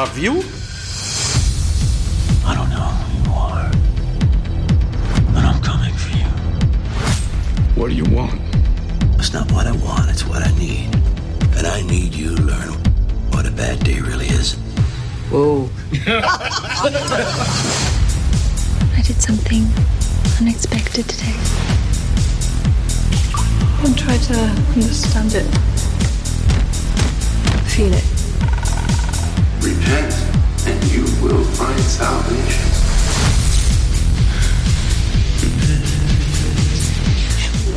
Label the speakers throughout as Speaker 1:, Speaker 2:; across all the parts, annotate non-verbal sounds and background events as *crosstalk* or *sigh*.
Speaker 1: deja vu?
Speaker 2: I don't know who you are, but I'm coming for you.
Speaker 3: What do you want?
Speaker 2: It's not what I want, it's what I need. And I need you to learn what a bad day really is.
Speaker 4: Whoa. *laughs*
Speaker 5: I did something unexpected today.
Speaker 6: And try to understand it. Feel it.
Speaker 3: Repent, and you will find salvation.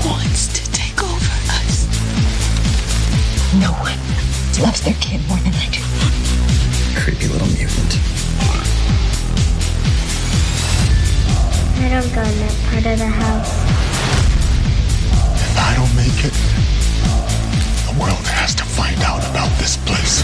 Speaker 5: Wants to take over us. No one loves their kid more than I do.
Speaker 2: Creepy little mutant.
Speaker 7: I don't go in that part of the house.
Speaker 8: If I don't make it, the world has to find out about this place.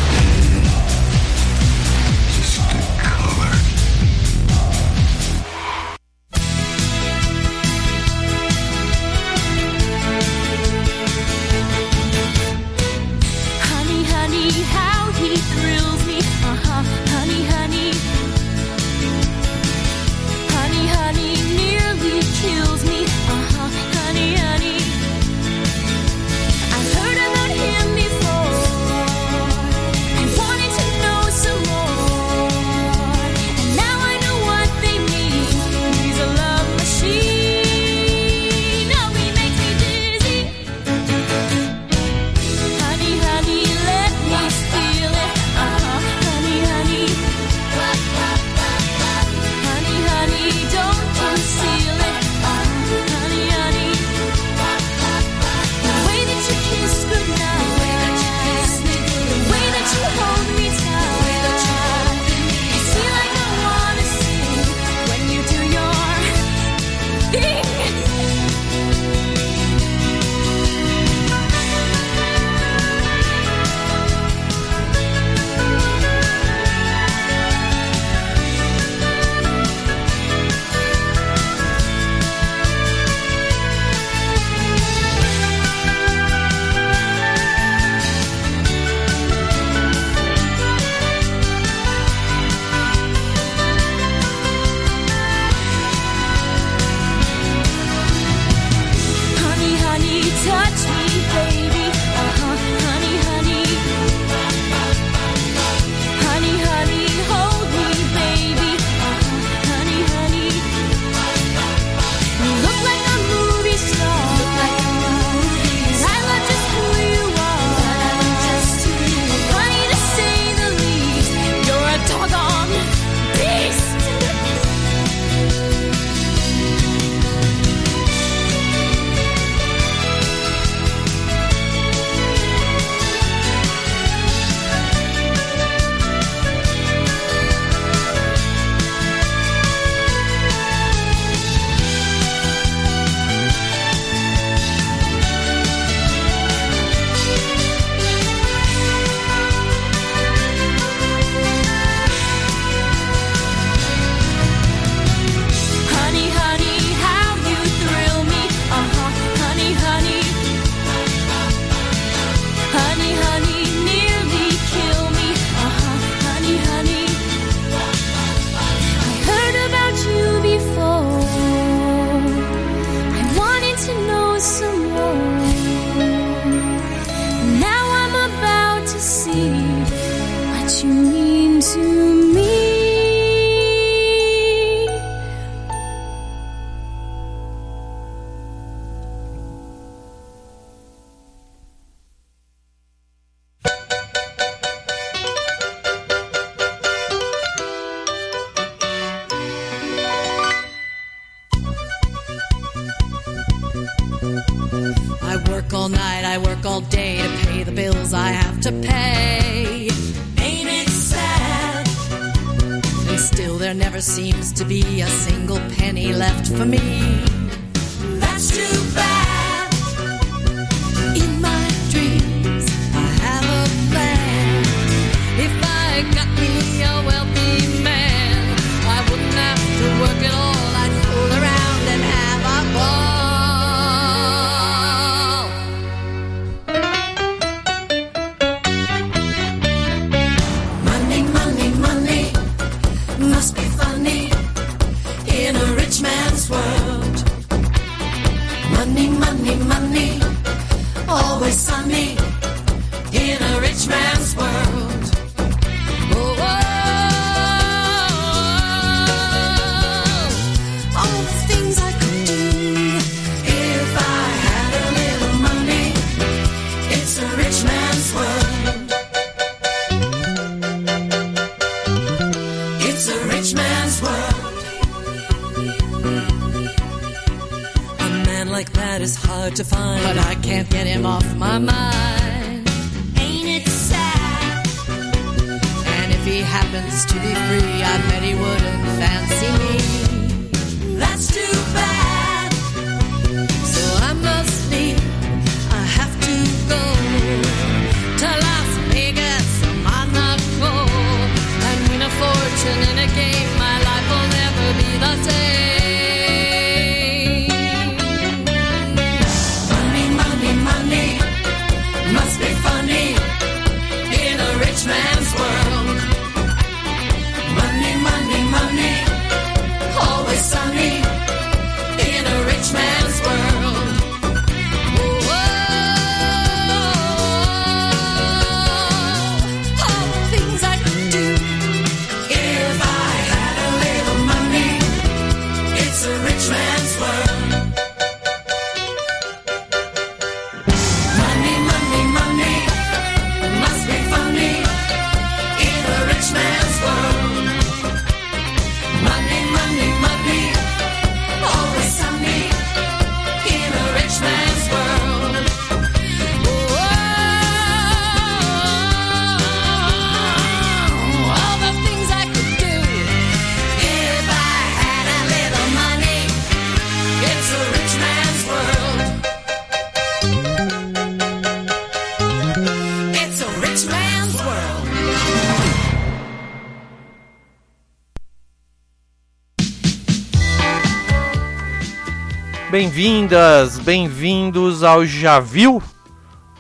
Speaker 1: Bem-vindas, bem-vindos ao Já Viu,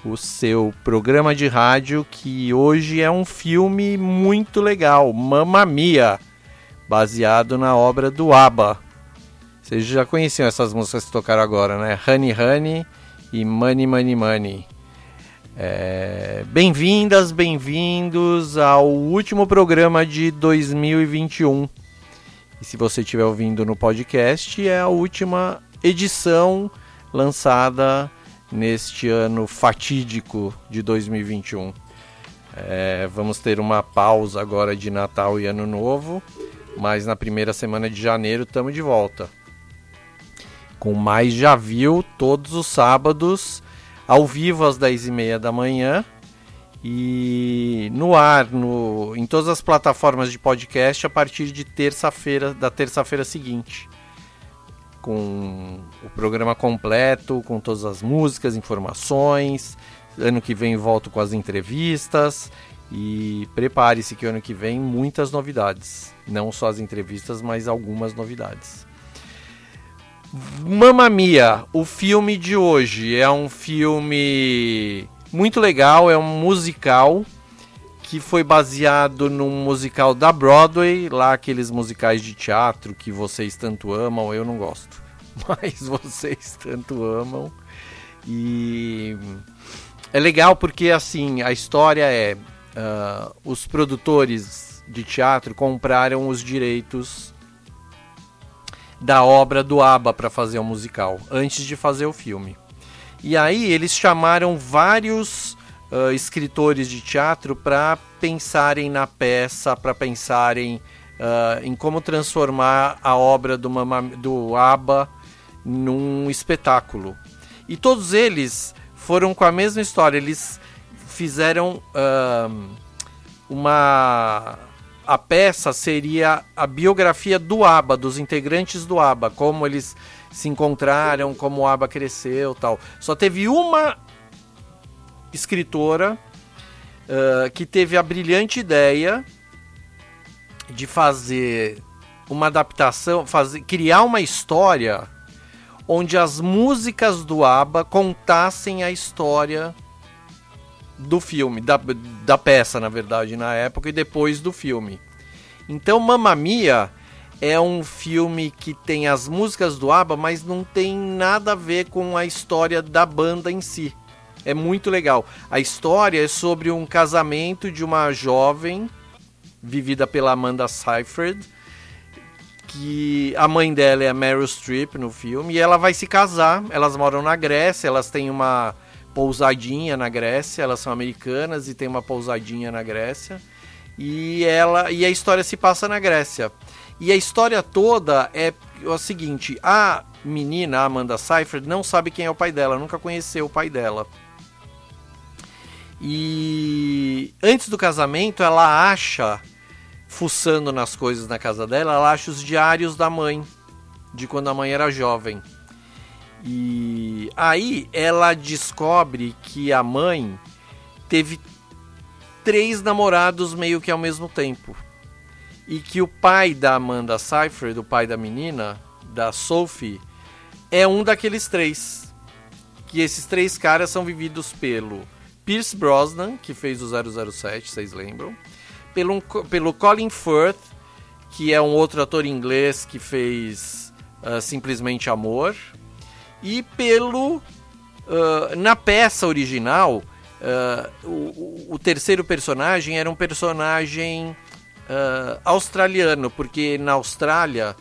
Speaker 1: o seu programa de rádio que hoje é um filme muito legal, Mamma Mia, baseado na obra do ABBA. Vocês já conheciam essas músicas que tocaram agora, né? Honey Honey e Money Money Money. É, Bem-vindas, bem-vindos ao último programa de 2021. E se você estiver ouvindo no podcast, é a última edição lançada neste ano fatídico de 2021. É, vamos ter uma pausa agora de Natal e Ano Novo, mas na primeira semana de janeiro estamos de volta. Com mais Já Viu todos os sábados, ao vivo às 10h30 da manhã e no ar, no, em todas as plataformas de podcast a partir de terça-feira, da terça-feira seguinte com o programa completo, com todas as músicas, informações. Ano que vem volto com as entrevistas e prepare-se que ano que vem muitas novidades, não só as entrevistas, mas algumas novidades. Mamma Mia, o filme de hoje é um filme muito legal, é um musical que foi baseado num musical da Broadway, lá aqueles musicais de teatro que vocês tanto amam, eu não gosto, *laughs* mas vocês tanto amam. E é legal porque assim a história é uh, os produtores de teatro compraram os direitos da obra do ABBA para fazer o musical antes de fazer o filme. E aí eles chamaram vários uh, escritores de teatro para pensarem na peça, para pensarem uh, em como transformar a obra do, Mama, do ABBA num espetáculo. E todos eles foram com a mesma história. Eles fizeram uh, uma. A peça seria a biografia do ABBA, dos integrantes do ABBA, como eles se encontraram, como o ABBA cresceu tal. Só teve uma escritora uh, que teve a brilhante ideia de fazer uma adaptação, fazer, criar uma história onde as músicas do ABBA contassem a história do filme, da, da peça, na verdade, na época, e depois do filme. Então, Mamma Mia é um filme que tem as músicas do ABBA, mas não tem nada a ver com a história da banda em si. É muito legal. A história é sobre um casamento de uma jovem vivida pela Amanda Seyfried, que a mãe dela é a Meryl Streep no filme, e ela vai se casar. Elas moram na Grécia, elas têm uma pousadinha na Grécia, elas são americanas e tem uma pousadinha na Grécia. E ela e a história se passa na Grécia. E a história toda é o seguinte: a menina, Amanda Seyfried, não sabe quem é o pai dela, nunca conheceu o pai dela. E antes do casamento, ela acha, fuçando nas coisas na casa dela, ela acha os diários da mãe, de quando a mãe era jovem. E aí ela descobre que a mãe teve três namorados meio que ao mesmo tempo. E que o pai da Amanda Seyfried, o pai da menina, da Sophie, é um daqueles três. Que esses três caras são vividos pelo Pierce Brosnan, que fez o 007, vocês lembram? Pelo, pelo Colin Firth, que é um outro ator inglês que fez uh, Simplesmente Amor. E pelo. Uh, na peça original, uh, o, o, terceiro personagem era um personagem australiano, porque na Austrália.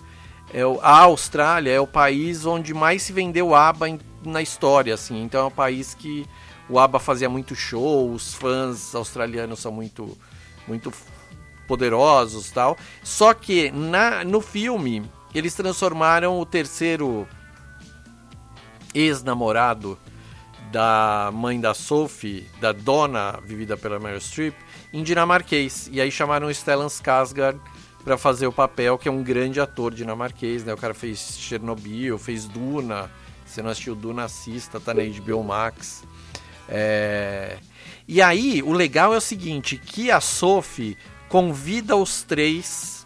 Speaker 1: É o, a Austrália é o país onde mais se vendeu ABBA em, na história, assim. Então é um país que o ABBA fazia muito show, os fãs australianos são muito, muito poderosos tal. Só que na, no filme eles transformaram o terceiro ex-namorado da mãe da Sophie, da dona vivida pela Meryl Streep, em dinamarquês. E aí chamaram o Stellan Skarsgård para fazer o papel, que é um grande ator dinamarquês, né? O cara fez Chernobyl, fez Duna. Se não assistiu Duna, assista, tá na HBO Max. É... E aí, o legal é o seguinte, que a Sophie convida os três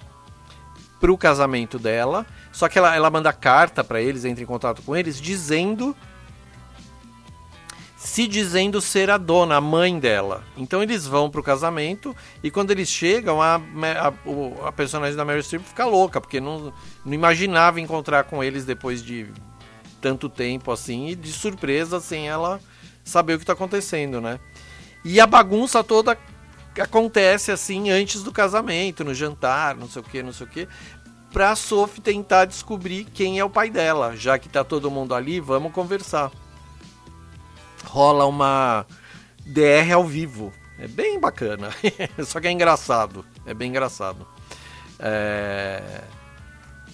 Speaker 1: pro casamento dela, só que ela, ela manda carta para eles, entra em contato com eles, dizendo se dizendo ser a dona, a mãe dela. Então eles vão pro casamento e quando eles chegam, a, a, a personagem da Mary Streep fica louca, porque não, não imaginava encontrar com eles depois de tanto tempo assim, e de surpresa sem ela saber o que está acontecendo, né? E a bagunça toda acontece assim antes do casamento, no jantar, não sei o que, não sei o que, pra Sophie tentar descobrir quem é o pai dela. Já que tá todo mundo ali, vamos conversar. Rola uma DR ao vivo. É bem bacana. *laughs* Só que é engraçado. É bem engraçado. É...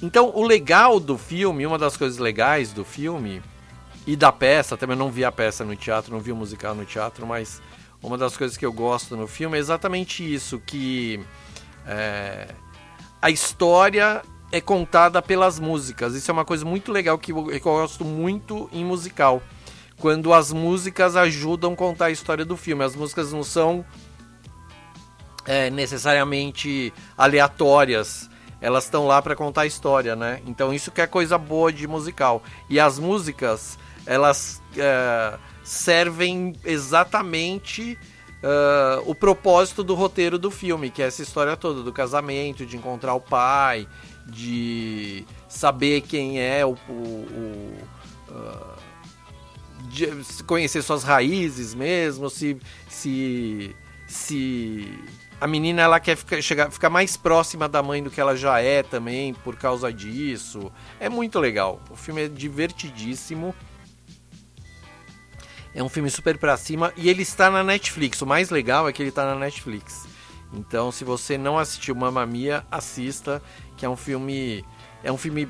Speaker 1: Então, o legal do filme, uma das coisas legais do filme e da peça, também não vi a peça no teatro, não vi o musical no teatro, mas uma das coisas que eu gosto no filme é exatamente isso, que é, a história é contada pelas músicas. Isso é uma coisa muito legal que eu, que eu gosto muito em musical. Quando as músicas ajudam a contar a história do filme. As músicas não são é, necessariamente aleatórias. Elas estão lá para contar a história, né? Então isso que é coisa boa de musical. E as músicas elas é, servem exatamente uh, o propósito do roteiro do filme, que é essa história toda do casamento, de encontrar o pai, de saber quem é o, o, o uh, de conhecer suas raízes mesmo, se se se a menina ela quer ficar, chegar, ficar mais próxima da mãe do que ela já é também por causa disso. É muito legal. O filme é divertidíssimo. É um filme super pra cima e ele está na Netflix. O mais legal é que ele está na Netflix. Então, se você não assistiu Mamma Mia, assista, que é um filme é um filme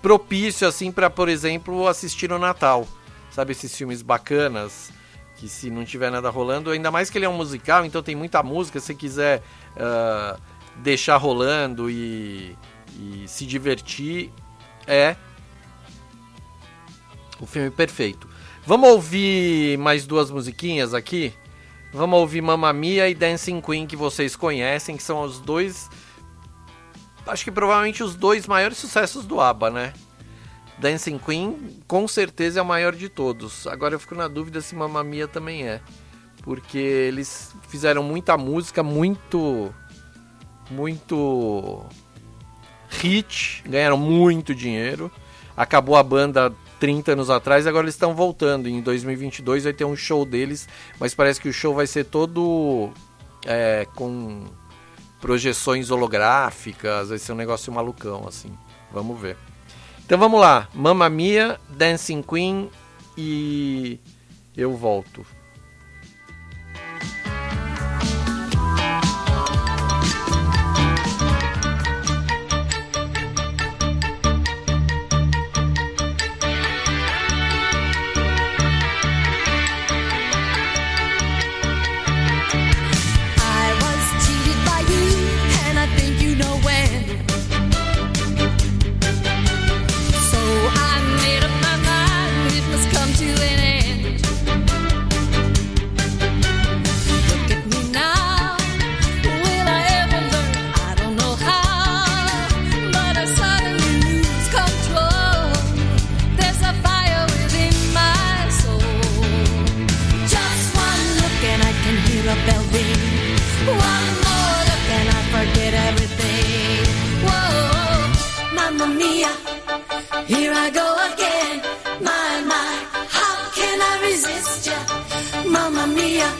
Speaker 1: propício assim para, por exemplo, assistir no Natal. Sabe esses filmes bacanas que se não tiver nada rolando, ainda mais que ele é um musical, então tem muita música, se quiser uh, deixar rolando e, e se divertir, é o filme perfeito. Vamos ouvir mais duas musiquinhas aqui? Vamos ouvir Mamma Mia e Dancing Queen, que vocês conhecem, que são os dois. Acho que provavelmente os dois maiores sucessos do ABBA, né? Dancing Queen, com certeza, é o maior de todos. Agora eu fico na dúvida se Mamma Mia também é. Porque eles fizeram muita música, muito. Muito. hit, ganharam muito dinheiro. Acabou a banda 30 anos atrás, agora eles estão voltando. Em 2022 vai ter um show deles, mas parece que o show vai ser todo é, com projeções holográficas, vai ser um negócio malucão, assim. Vamos ver. Então vamos lá. Mamma Mia, Dancing Queen e eu volto.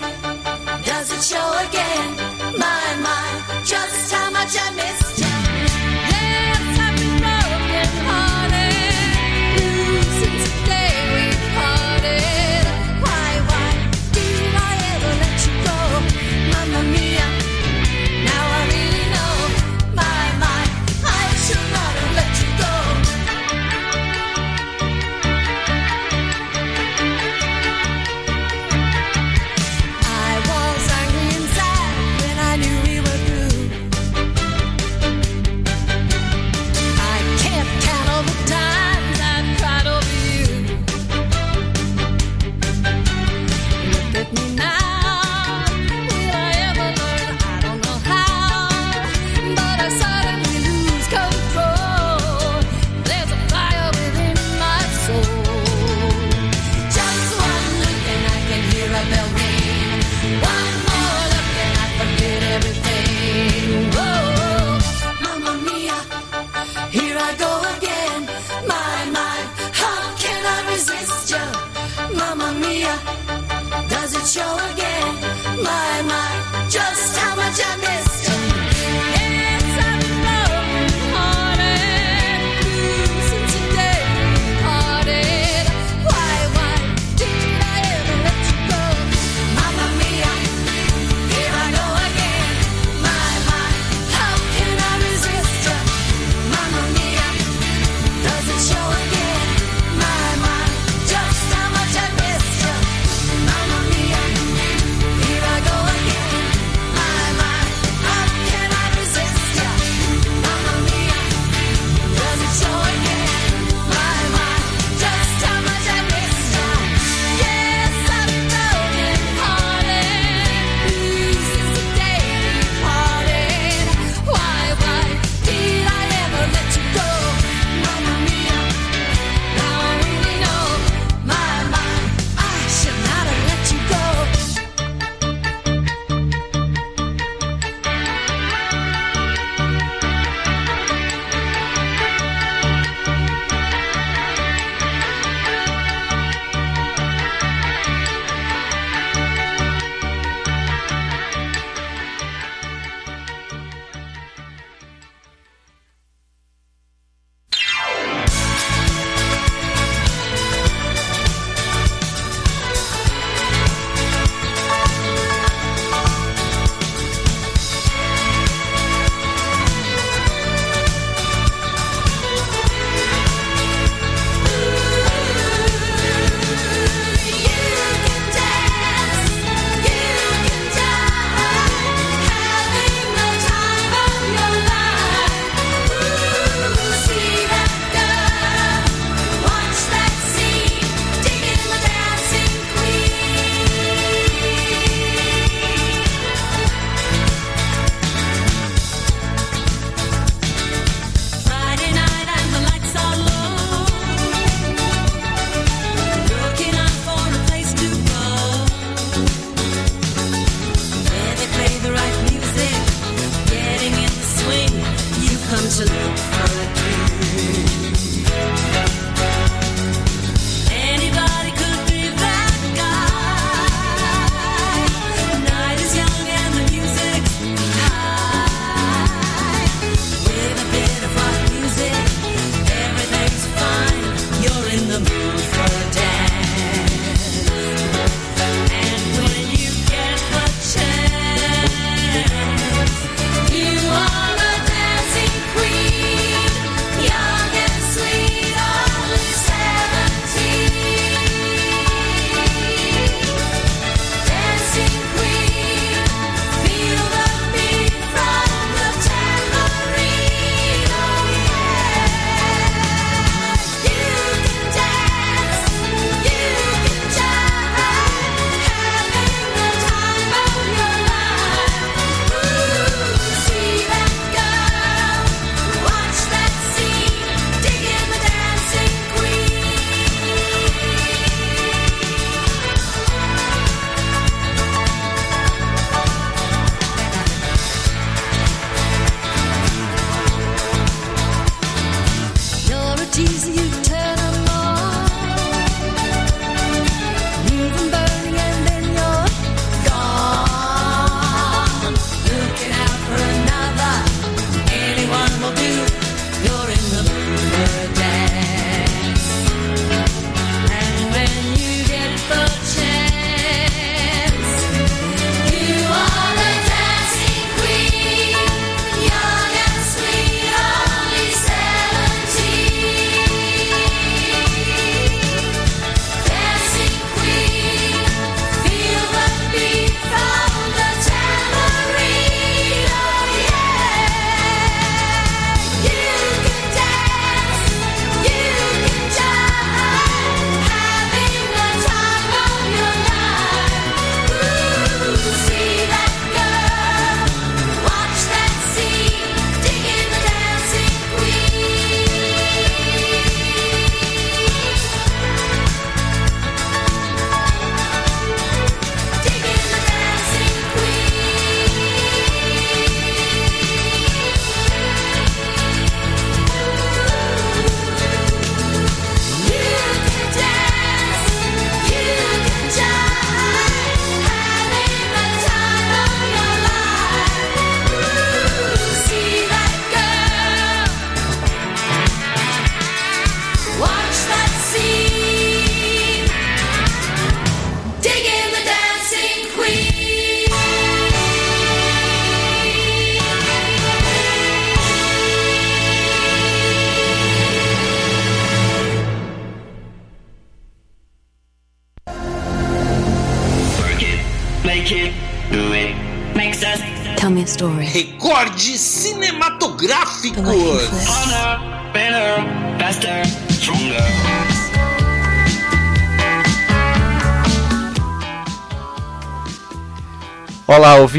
Speaker 9: Mamma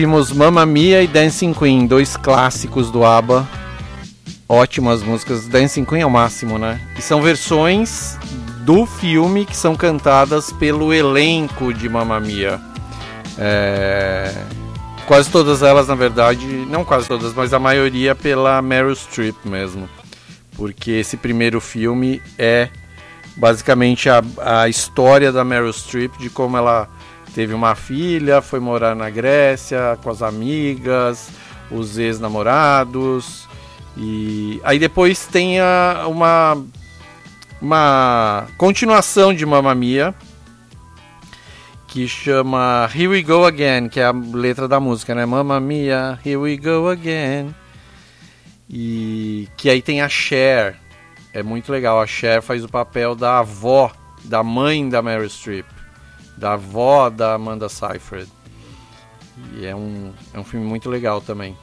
Speaker 1: ouvimos Mamma Mia e Dancing Queen, dois clássicos do ABBA. Ótimas músicas. Dancing Queen é o máximo, né? E são versões do filme que são cantadas pelo elenco de Mamma Mia. É... Quase todas elas, na verdade, não quase todas, mas a maioria pela Meryl Streep mesmo. Porque esse primeiro filme é basicamente a, a história da Meryl Streep, de como ela teve uma filha, foi morar na Grécia com as amigas, os ex-namorados. E aí depois tem a, uma, uma continuação de Mamma Mia, que chama Here We Go Again, que é a letra da música, né? Mamma Mia, Here We Go Again. E que aí tem a Cher. É muito legal. A Cher faz o papel da avó, da mãe da Meryl Streep, da avó da Amanda Seyfried. E é um, é um filme muito legal também.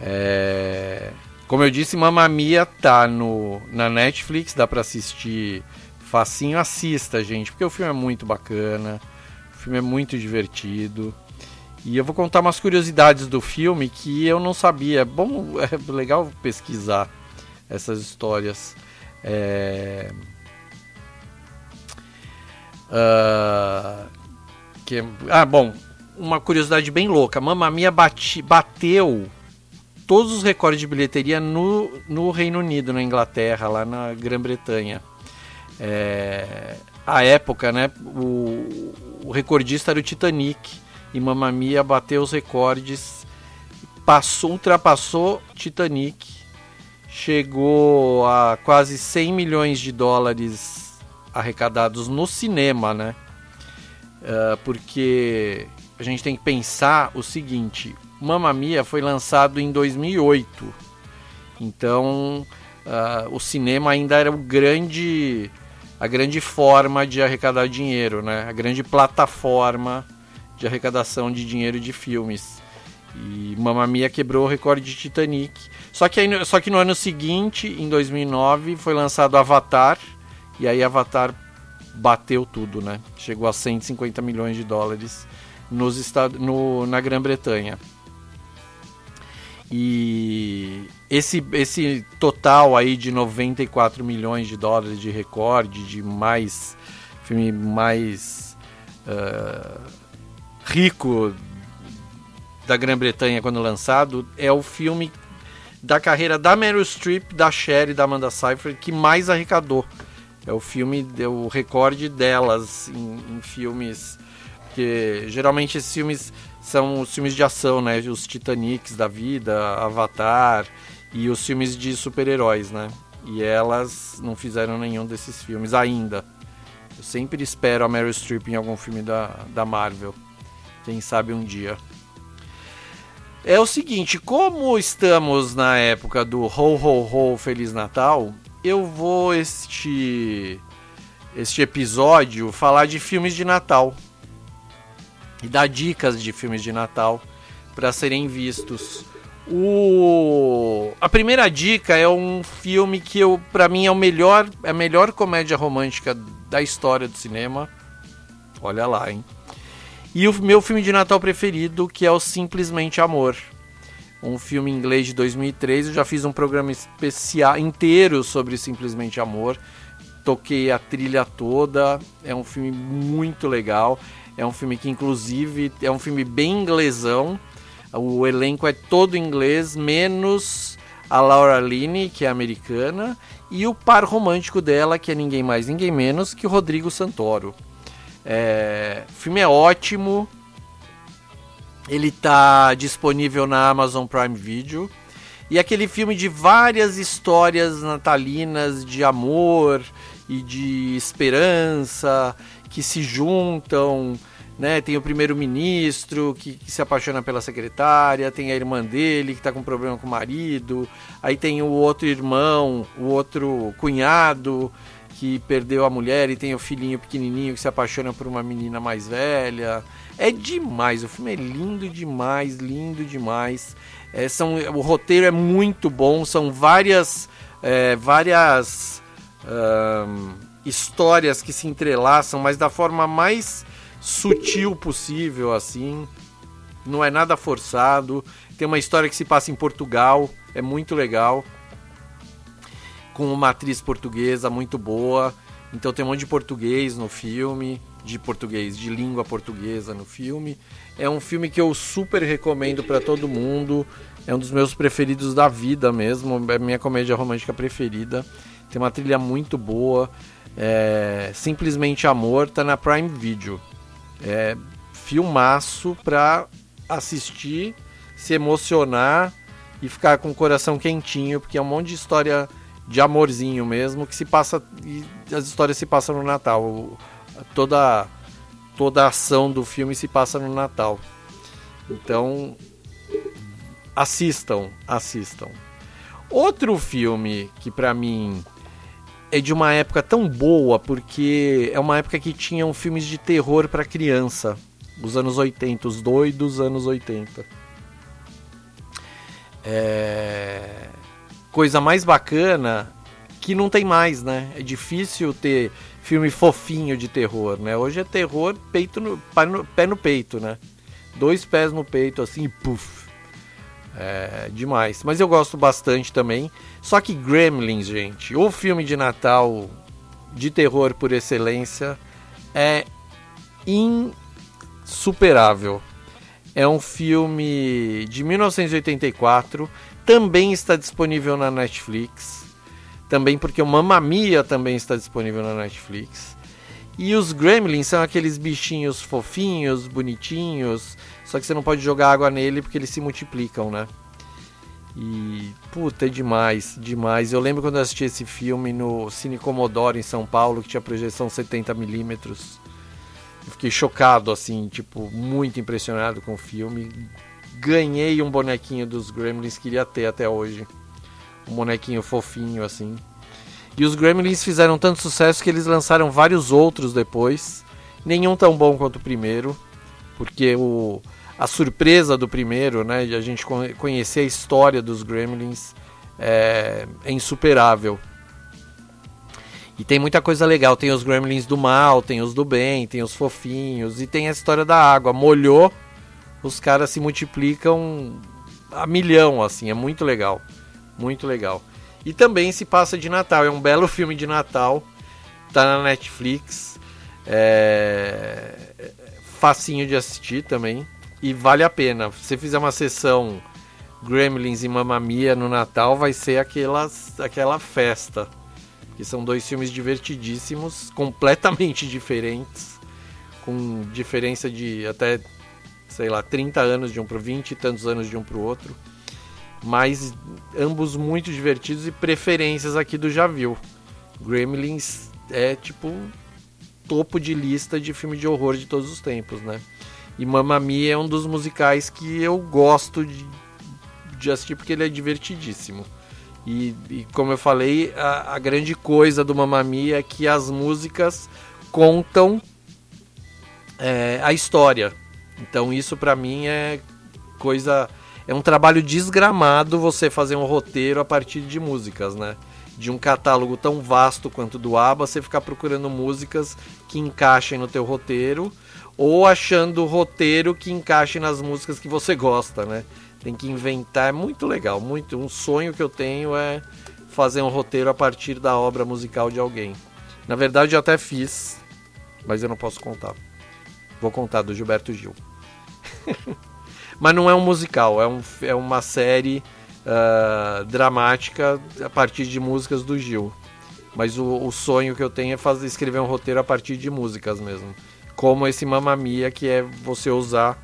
Speaker 1: É... Como eu disse, Mamma Mia tá no, na Netflix, dá para assistir facinho. Assista, gente, porque o filme é muito bacana. O filme é muito divertido. E eu vou contar umas curiosidades do filme que eu não sabia. É bom, *laughs* é legal pesquisar essas histórias. É... Uh... Que... Ah, bom, uma curiosidade bem louca. Mamma Mia bate... bateu todos os recordes de bilheteria no, no Reino Unido, na Inglaterra, lá na Grã-Bretanha. É... A época, né, o... o recordista era o Titanic e Mamma Mia bateu os recordes, passou, ultrapassou Titanic, chegou a quase 100 milhões de dólares arrecadados no cinema, né? Uh, porque a gente tem que pensar o seguinte: Mamma Mia foi lançado em 2008, então uh, o cinema ainda era o grande, a grande forma de arrecadar dinheiro, né? A grande plataforma de arrecadação de dinheiro de filmes. E Mamma Mia quebrou o recorde de Titanic. Só que, aí, só que no ano seguinte, em 2009, foi lançado Avatar. E aí Avatar bateu tudo, né? Chegou a 150 milhões de dólares nos Estados, no, na Grã-Bretanha. E esse, esse total aí de 94 milhões de dólares de recorde, de mais filme mais uh, rico da Grã-Bretanha quando lançado, é o filme da carreira da Meryl Streep, da Cher e da Amanda Seyfried que mais arrecadou. É o filme, é o recorde delas em, em filmes, porque geralmente esses filmes são os filmes de ação, né? Os Titanics da vida, Avatar e os filmes de super-heróis, né? E elas não fizeram nenhum desses filmes ainda. Eu sempre espero a Meryl Streep em algum filme da, da Marvel. Quem sabe um dia. É o seguinte, como estamos na época do Ho Ho Ho Feliz Natal, eu vou este este episódio falar de filmes de Natal e dar dicas de filmes de Natal para serem vistos. O a primeira dica é um filme que eu para mim é o melhor é a melhor comédia romântica da história do cinema. Olha lá, hein? E o meu filme de Natal preferido, que é o Simplesmente Amor. Um filme inglês de 2003. Eu já fiz um programa especial inteiro sobre Simplesmente Amor. Toquei a trilha toda. É um filme muito legal. É um filme que, inclusive, é um filme bem inglesão. O elenco é todo inglês, menos a Laura Linney, que é americana, e o par romântico dela, que é ninguém mais, ninguém menos que o Rodrigo Santoro. É, o filme é ótimo. Ele está disponível na Amazon Prime Video. E aquele filme de várias histórias natalinas de amor e de esperança que se juntam. Né? Tem o primeiro-ministro que, que, se apaixona pela secretária, tem a irmã dele que está com problema com o marido, aí tem o outro irmão, o outro cunhado que perdeu a mulher e tem o filhinho pequenininho que se apaixona por uma menina mais velha. É demais, o filme é lindo demais, lindo demais. É, são, o roteiro é muito bom, são várias, é, várias histórias que se entrelaçam, mas da forma mais sutil possível, assim. Não é nada forçado. Tem uma história que se passa em Portugal, é muito legal com uma atriz portuguesa muito boa. Então tem um monte de português no filme, de português, de língua portuguesa no filme. É um filme que eu super recomendo para todo mundo. É um dos meus preferidos da vida mesmo, é minha comédia romântica preferida. Tem uma trilha muito boa. É... Simplesmente Amor tá na Prime Video. É filmaço pra assistir, se emocionar e ficar com o coração quentinho, porque é um monte de história de amorzinho mesmo, que se passa. E as histórias se passam no Natal. Toda, toda a ação do filme se passa no Natal. Então, assistam, assistam. Outro filme que pra mim é de uma época tão boa, porque é uma época que tinham filmes de terror pra criança. Os anos 80, os doidos anos 80. É coisa mais bacana que não tem mais, né? É difícil ter filme fofinho de terror, né? Hoje é terror peito no, pé, no, pé no peito, né? Dois pés no peito, assim, puf. É demais. Mas eu gosto bastante também. Só que Gremlins, gente, o filme de Natal de terror por excelência, é insuperável. É um filme de 1984, também está disponível na Netflix. Também porque o Mamma Mia também está disponível na Netflix. E os Gremlins são aqueles bichinhos fofinhos, bonitinhos, só que você não pode jogar água nele porque eles se multiplicam, né? E puta, é demais, demais. Eu lembro quando eu assisti esse filme no Cine Commodore em São Paulo, que tinha projeção 70mm. Eu fiquei chocado, assim, tipo, muito impressionado com o filme. Ganhei um bonequinho dos Gremlins, queria ter até hoje. Um bonequinho fofinho, assim. E os Gremlins fizeram tanto sucesso que eles lançaram vários outros depois. Nenhum tão bom quanto o primeiro. Porque o, a surpresa do primeiro, né? De a gente con- conhecer a história dos Gremlins é, é insuperável. E tem muita coisa legal. Tem os Gremlins do mal, tem os do bem, tem os fofinhos. E tem a história da água. Molhou, os caras se multiplicam a milhão, assim. É muito legal. Muito legal. E também se passa de Natal. É um belo filme de Natal. Tá na Netflix. É... Facinho de assistir também. E vale a pena. Se você fizer uma sessão Gremlins e Mamma Mia no Natal, vai ser aquelas, aquela festa. Que são dois filmes divertidíssimos, completamente *laughs* diferentes. Com diferença de até, sei lá, 30 anos de um pro 20 e tantos anos de um pro outro mas ambos muito divertidos e preferências aqui do Já Viu. Gremlins é tipo topo de lista de filme de horror de todos os tempos, né? E Mamma Mia é um dos musicais que eu gosto de, de assistir porque ele é divertidíssimo. E, e como eu falei, a, a grande coisa do Mamma Mia é que as músicas contam é, a história. Então isso pra mim é coisa é um trabalho desgramado você fazer um roteiro a partir de músicas, né? De um catálogo tão vasto quanto do ABBA, você ficar procurando músicas que encaixem no teu roteiro ou achando roteiro que encaixe nas músicas que você gosta, né? Tem que inventar, é muito legal, muito. Um sonho que eu tenho é fazer um roteiro a partir da obra musical de alguém. Na verdade, eu até fiz, mas eu não posso contar. Vou contar do Gilberto Gil. *laughs* Mas não é um musical, é, um, é uma série uh, dramática a partir de músicas do Gil. Mas o, o, sonho que eu tenho é fazer, escrever um roteiro a partir de músicas mesmo. Como esse Mamma Mia, que é você usar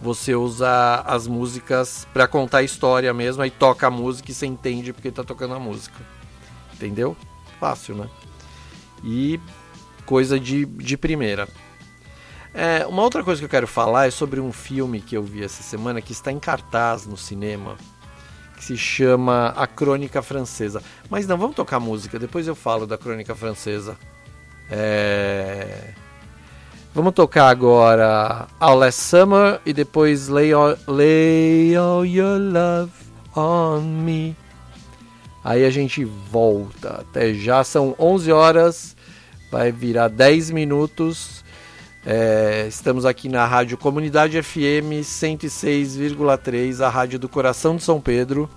Speaker 1: você usar as músicas para contar a história mesmo, aí toca a música e você entende porque tá tocando a música. Entendeu? Fácil, né? E coisa de, de primeira. É, uma outra coisa que eu quero falar é sobre um filme que eu vi essa semana que está em cartaz no cinema, que se chama A Crônica Francesa. Mas não, vamos tocar música, depois eu falo da Crônica Francesa. É... Vamos tocar agora All Last Summer e depois Lay All, Lay All Your Love on Me. Aí a gente volta. Até já são 11 horas, vai virar 10 minutos. É, estamos aqui na Rádio Comunidade FM 106,3, a rádio do coração de São Pedro.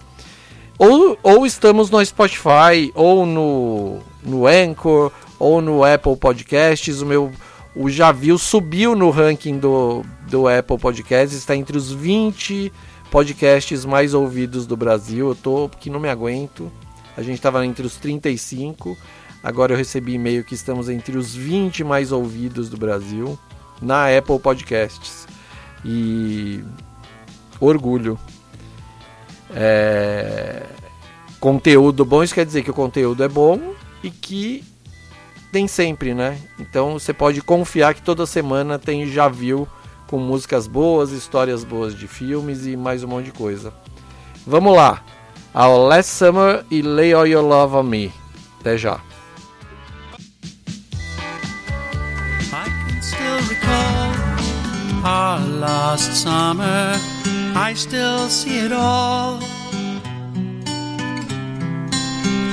Speaker 1: Ou, ou estamos no Spotify, ou no, no Anchor, ou no Apple Podcasts. O meu o Javil subiu no ranking do, do Apple Podcasts, está entre os 20 podcasts mais ouvidos do Brasil. Eu tô que não me aguento. A gente estava entre os 35. Agora eu recebi e-mail que estamos entre os 20 mais ouvidos do Brasil na Apple Podcasts. E orgulho. É... Conteúdo bom, isso quer dizer que o conteúdo é bom e que tem sempre, né? Então você pode confiar que toda semana tem já viu com músicas boas, histórias boas de filmes e mais um monte de coisa. Vamos lá. Ao Last Summer e Lay All Your Love on Me. Até já.
Speaker 3: Recall our last summer. I still see it all.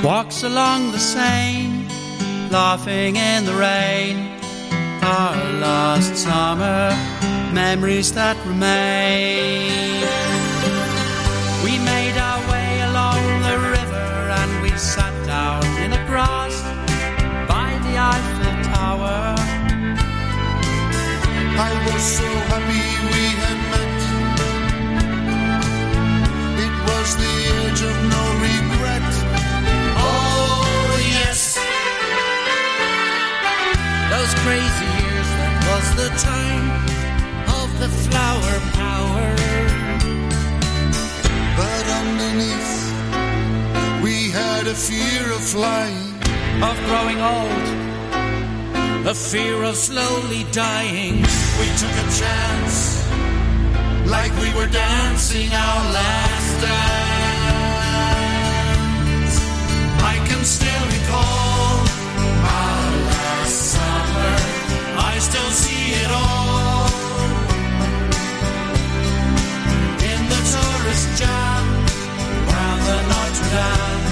Speaker 3: Walks along the Seine, laughing in the rain. Our last summer, memories that remain. We made our way along the river and we sat down in the grass by the Eiffel Tower.
Speaker 10: I was so happy we had met. It was the age of no regret.
Speaker 3: Oh, yes. Those crazy years, that was the time of the flower power.
Speaker 10: But underneath, we had a fear of flying.
Speaker 3: Of growing old, a fear of slowly dying.
Speaker 10: We took a chance, like we were dancing our last dance. I can still recall our last summer. I still see it all in the tourist jam round the Notre Dame.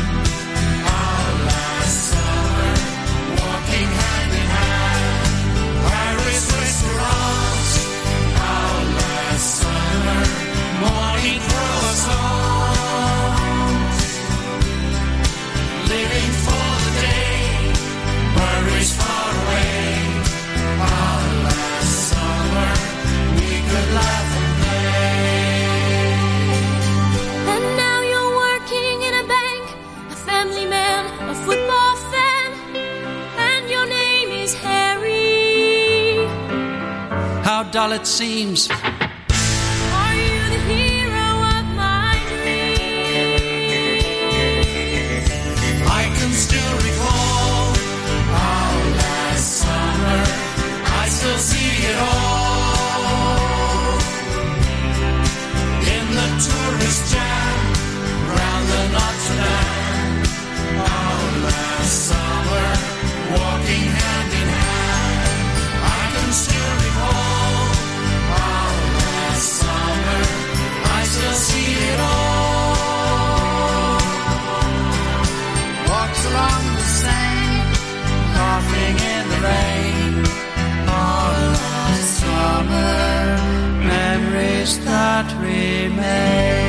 Speaker 3: How dull it seems.
Speaker 10: Summer,
Speaker 3: Memories that remain.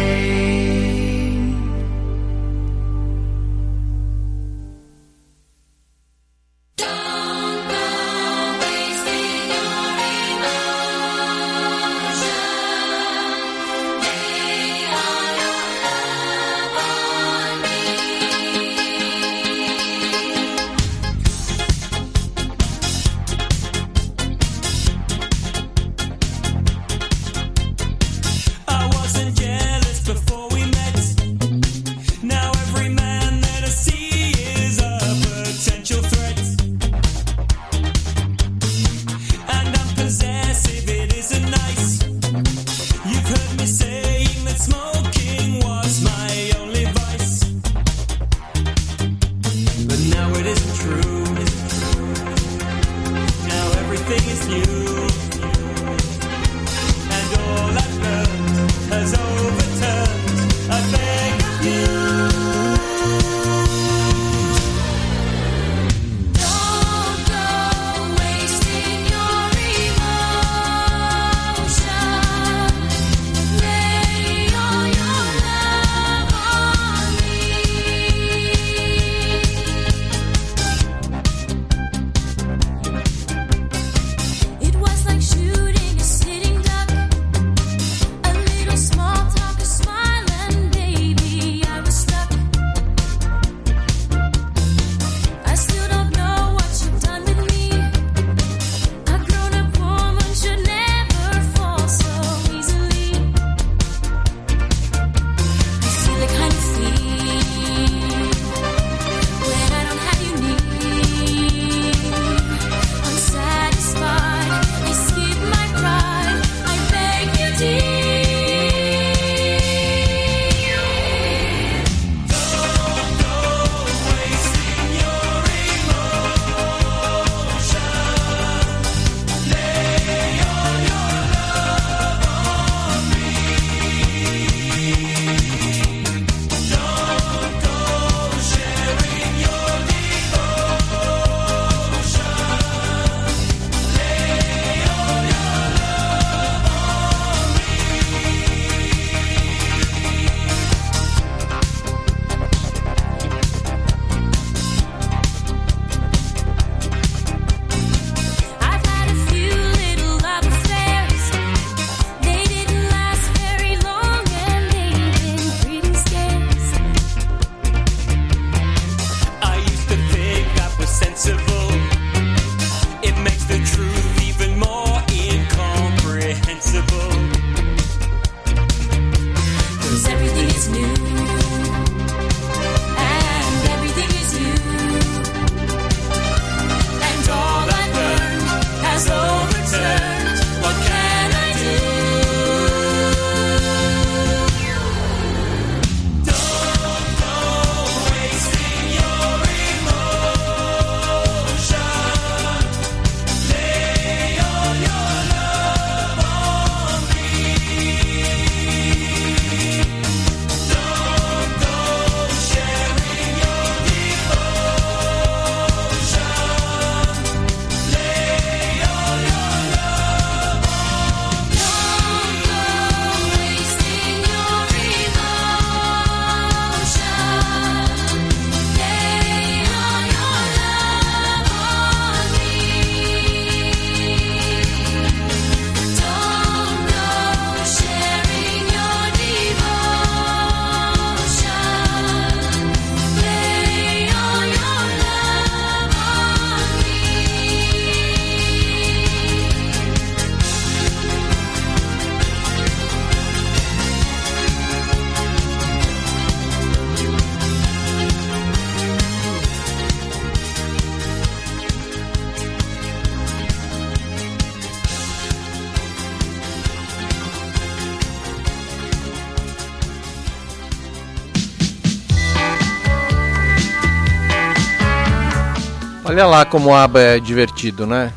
Speaker 1: Olha lá como o ABBA é divertido, né?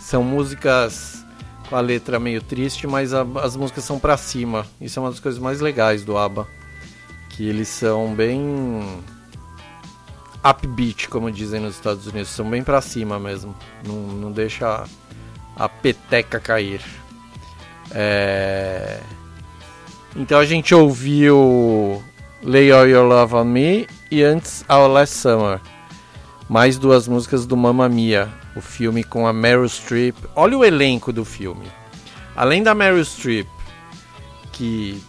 Speaker 1: São músicas com a letra meio triste, mas a- as músicas são pra cima. Isso é uma das coisas mais legais do ABBA. Que eles são bem upbeat, como dizem nos Estados Unidos. São bem pra cima mesmo. Não, não deixa a, a peteca cair. É... Então a gente ouviu Lay All Your Love On Me e antes Our Last Summer. Mais duas músicas do Mamma Mia, o filme com a Meryl Streep. Olha o elenco do filme. Além da Meryl Streep, que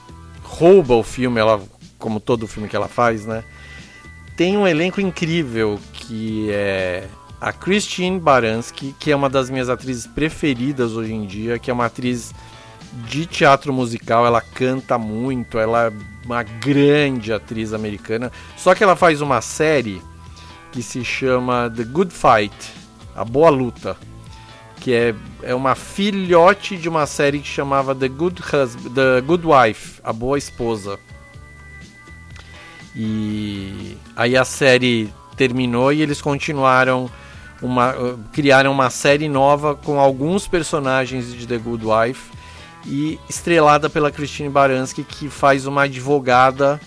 Speaker 1: rouba o filme, ela, como todo filme que ela faz, né? Tem um elenco incrível que é a Christine Baranski, que é uma das minhas atrizes preferidas hoje em dia, que é uma atriz de teatro musical, ela canta muito, ela é uma grande atriz americana. Só que ela faz uma série que se chama The Good Fight, A Boa Luta, que é, é uma filhote de uma série que chamava The Good Husband, The Good Wife, A Boa Esposa. E aí a série terminou e eles continuaram uma criaram uma série nova com alguns personagens de The Good Wife e estrelada pela Christine Baranski que faz uma advogada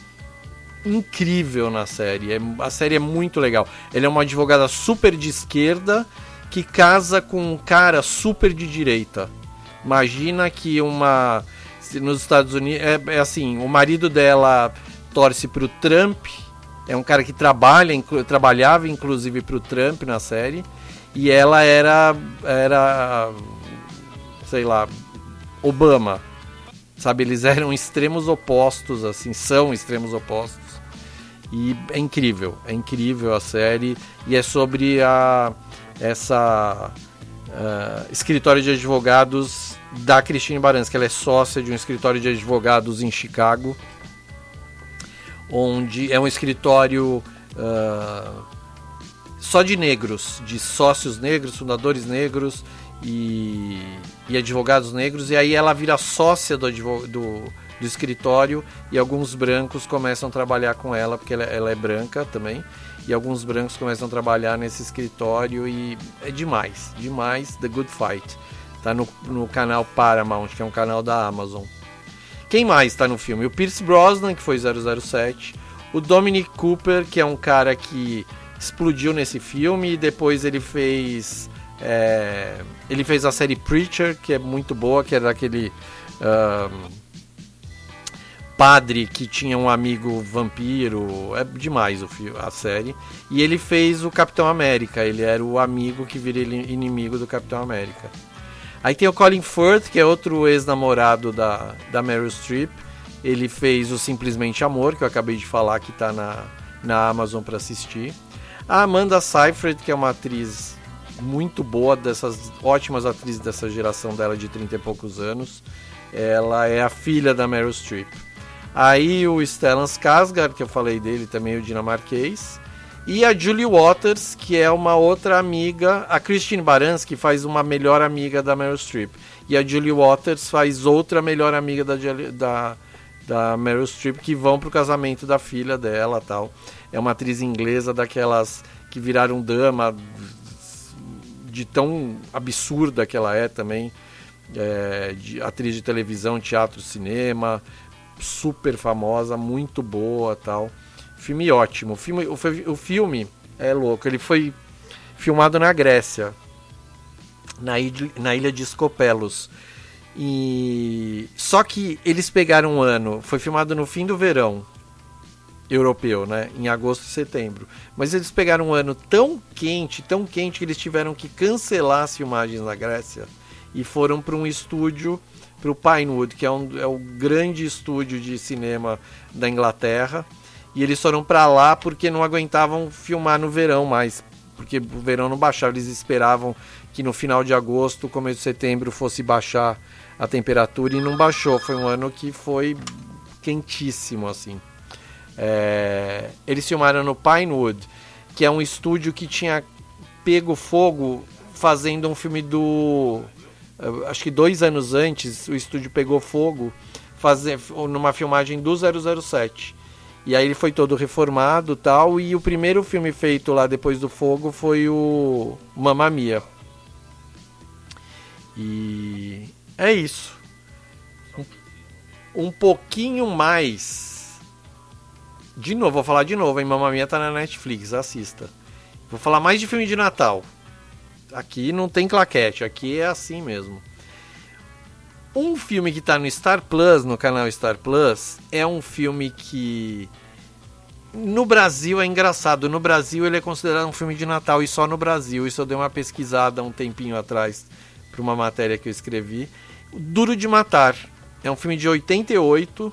Speaker 1: incrível na série. É, a série é muito legal. Ela é uma advogada super de esquerda que casa com um cara super de direita. Imagina que uma nos Estados Unidos é, é assim, o marido dela torce pro Trump, é um cara que trabalha, inclu, trabalhava inclusive pro Trump na série, e ela era era sei lá, Obama. Sabe, eles *laughs* eram extremos opostos assim, são extremos opostos. E é incrível, é incrível a série e é sobre a essa uh, escritório de advogados da Christine Baranski. Ela é sócia de um escritório de advogados em Chicago, onde é um escritório uh, só de negros, de sócios negros, fundadores negros e, e advogados negros. E aí ela vira sócia do, do, do escritório e alguns brancos começam a trabalhar com ela, porque ela, ela é branca também e alguns brancos começam a trabalhar nesse escritório e é demais, demais The Good Fight. Tá no, no canal Paramount, que é um canal da Amazon. Quem mais está no filme? O Pierce Brosnan, que foi 007. O Dominic Cooper, que é um cara que explodiu nesse filme e depois ele fez é, ele fez a série Preacher, que é muito boa, que era aquele um, padre que tinha um amigo vampiro. É demais o filme, a série. E ele fez o Capitão América. Ele era o amigo que vira inimigo do Capitão América. Aí tem o Colin Firth, que é outro ex-namorado da, da Meryl Streep. Ele fez o Simplesmente Amor, que eu acabei de falar que está na, na Amazon para assistir. A Amanda Seyfried, que é uma atriz muito boa, dessas ótimas atrizes dessa geração dela de 30 e poucos anos. Ela é a filha da Meryl Streep. Aí o Stellan Skarsgård, que eu falei dele também, o dinamarquês. E a Julie Waters, que é uma outra amiga. A Christine Baranski faz uma melhor amiga da Meryl Streep. E a Julie Waters faz outra melhor amiga da, da, da Meryl Streep, que vão pro casamento da filha dela tal. É uma atriz inglesa daquelas que viraram dama, de tão absurda que ela é também. É, de atriz de televisão, teatro, cinema super famosa, muito boa tal. Filme ótimo. O filme, o, o filme é louco. Ele foi filmado na Grécia, na ilha, na ilha de Escopelos. E só que eles pegaram um ano, foi filmado no fim do verão europeu, né, em agosto e setembro. Mas eles pegaram um ano tão quente, tão quente que eles tiveram que cancelar as filmagens na Grécia e foram para um estúdio para o Pinewood, que é, um, é o grande estúdio de cinema da Inglaterra. E eles foram para lá porque não aguentavam filmar no verão mais, porque o verão não baixava. Eles esperavam que no final de agosto, começo de setembro, fosse baixar a temperatura e não baixou. Foi um ano que foi quentíssimo assim. É... Eles filmaram no Pinewood, que é um estúdio que tinha pego fogo fazendo um filme do acho que dois anos antes, o estúdio pegou fogo fazer, numa filmagem do 007. E aí ele foi todo reformado tal. E o primeiro filme feito lá depois do fogo foi o Mamma Mia. E é isso. Um, um pouquinho mais. De novo, vou falar de novo, hein? Mamma Mia tá na Netflix, assista. Vou falar mais de filme de Natal. Aqui não tem claquete, aqui é assim mesmo. Um filme que está no Star Plus, no canal Star Plus, é um filme que no Brasil é engraçado. No Brasil ele é considerado um filme de Natal e só no Brasil. Isso eu dei uma pesquisada um tempinho atrás para uma matéria que eu escrevi. Duro de Matar. É um filme de 88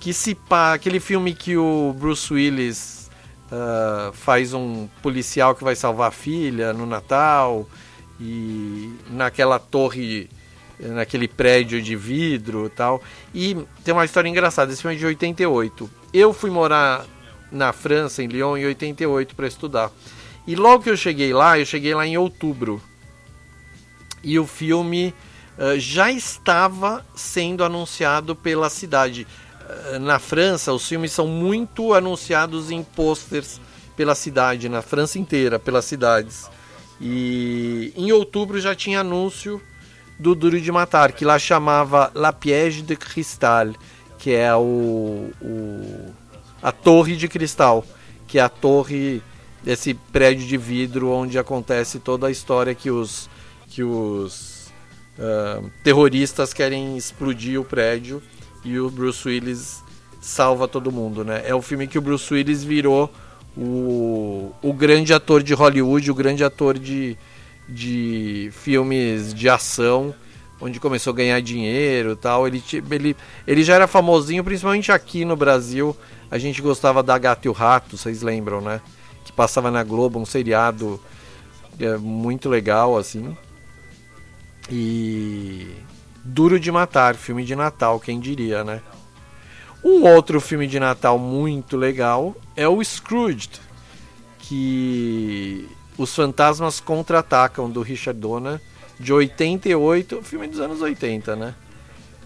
Speaker 1: que se pá, aquele filme que o Bruce Willis uh, faz um policial que vai salvar a filha no Natal e naquela torre, naquele prédio de vidro e tal. E tem uma história engraçada, esse filme é de 88. Eu fui morar na França, em Lyon, em 88 para estudar. E logo que eu cheguei lá, eu cheguei lá em outubro. E o filme uh, já estava sendo anunciado pela cidade. Na França, os filmes são muito anunciados em posters pela cidade, na França inteira, pelas cidades. E em outubro já tinha anúncio do Duro de Matar, que lá chamava La Piège de Cristal, que é o, o a Torre de Cristal, que é a torre desse prédio de vidro onde acontece toda a história que os que os ah, terroristas querem explodir o prédio e o Bruce Willis salva todo mundo, né? É o filme que o Bruce Willis virou o, o grande ator de Hollywood, o grande ator de, de filmes de ação, onde começou a ganhar dinheiro tal. Ele, ele, ele já era famosinho, principalmente aqui no Brasil. A gente gostava da Gato e o Rato, vocês lembram, né? Que passava na Globo, um seriado é, muito legal, assim. E. Duro de Matar, filme de Natal, quem diria, né? Um outro filme de Natal muito legal é o Scrooged, que os fantasmas contra-atacam do Richard Donner, de 88, filme dos anos 80, né?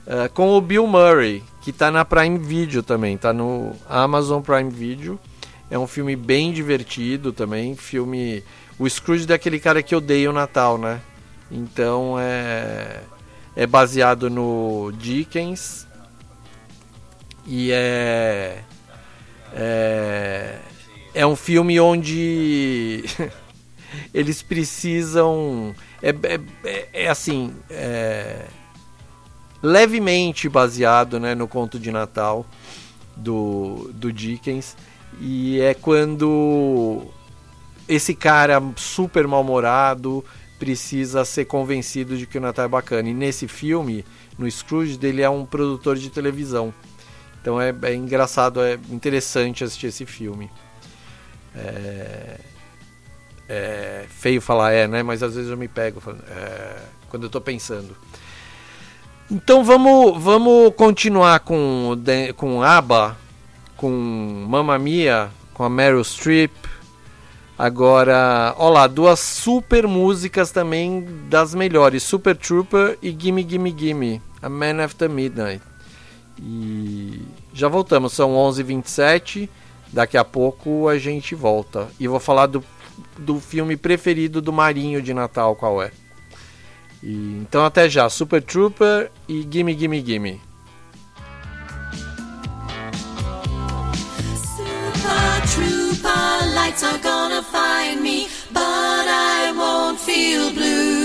Speaker 1: É, com o Bill Murray, que tá na Prime Video também, tá no Amazon Prime Video. É um filme bem divertido também, filme... O Scrooge é aquele cara que odeia o Natal, né? Então é... É baseado no Dickens, e é, é é um filme onde *laughs* eles precisam é, é, é- é assim é, levemente baseado né, no conto de Natal do, do Dickens. E é quando esse cara super mal-humorado precisa ser convencido de que o Natal é bacana. E nesse filme, no Scrooge, dele é um produtor de televisão. Então é, é engraçado, é interessante assistir esse filme. É, é feio falar é, né? Mas às vezes eu me pego falando, é, quando eu tô pensando. Então vamos, vamos continuar com, com ABBA, com Mamma Mia, com a Meryl Streep. Agora, ó lá, duas super músicas também das melhores, Super Trooper e Gimme Gimme Gimme, A Man After Midnight. E já voltamos, são 11h27, daqui a pouco a gente volta. E vou falar do, do filme preferido do Marinho de Natal, qual é. E, então até já, Super Trooper e Gimme Gimme Gimme.
Speaker 9: Super trooper lights are gonna find me, but I won't feel blue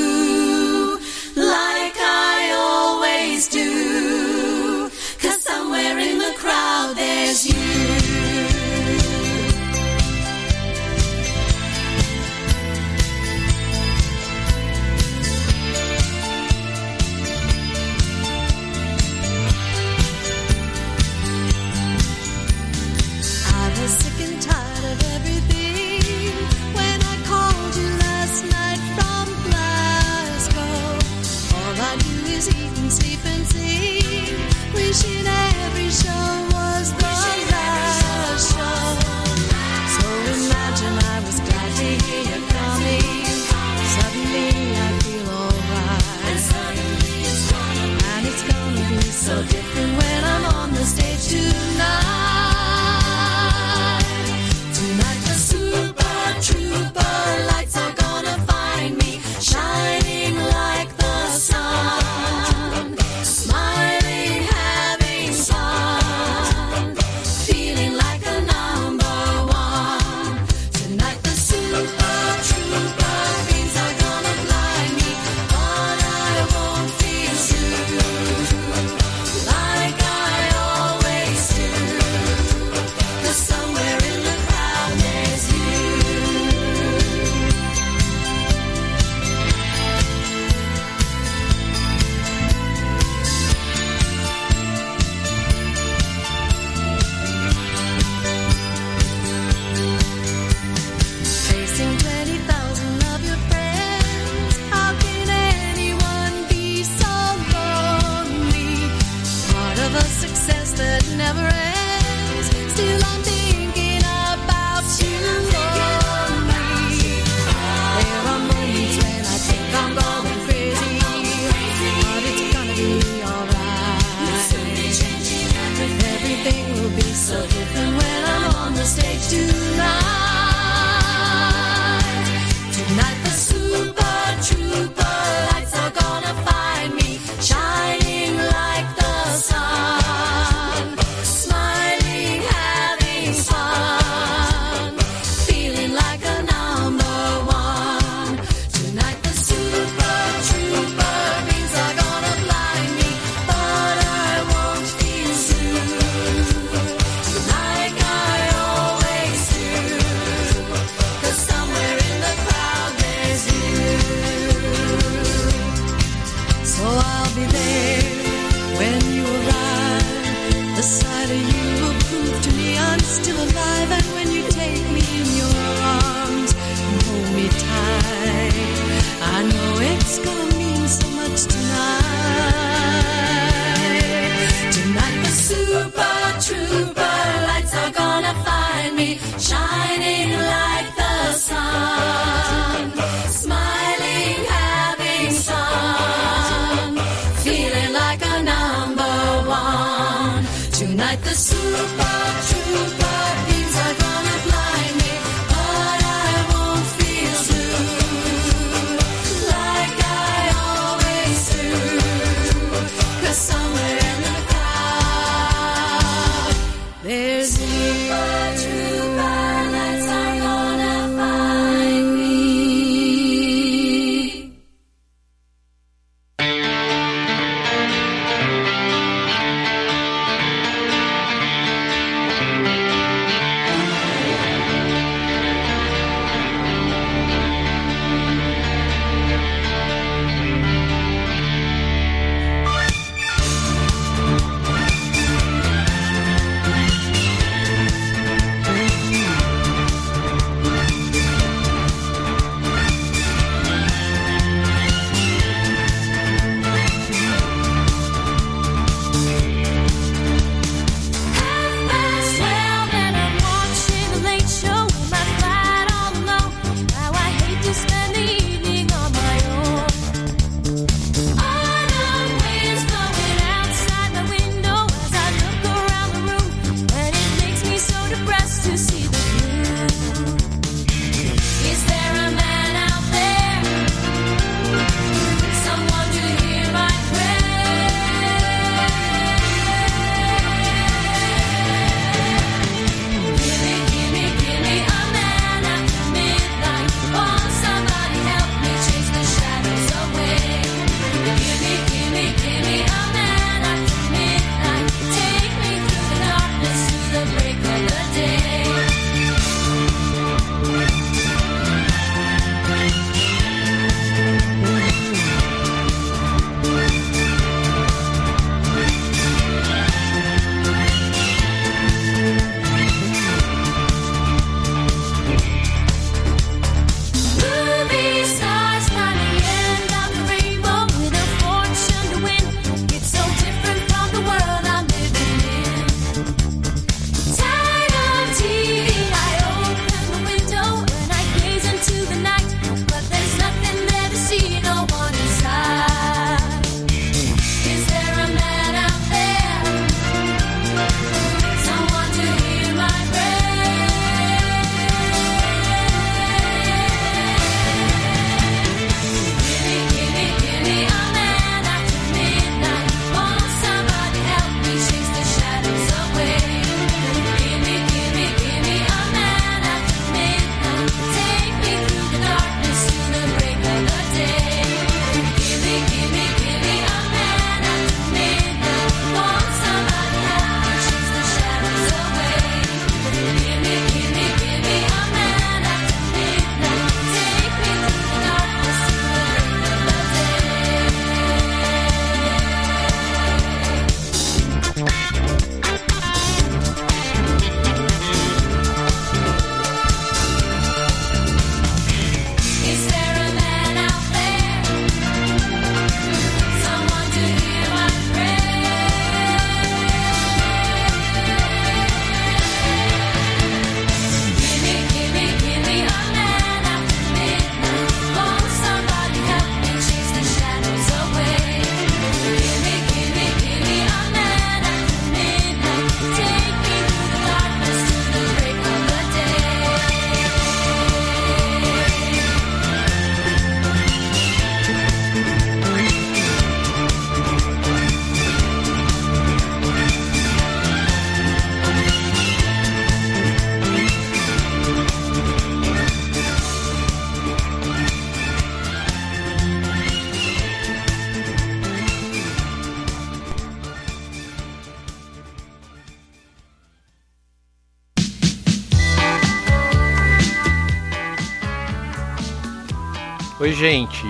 Speaker 1: Oi, gente,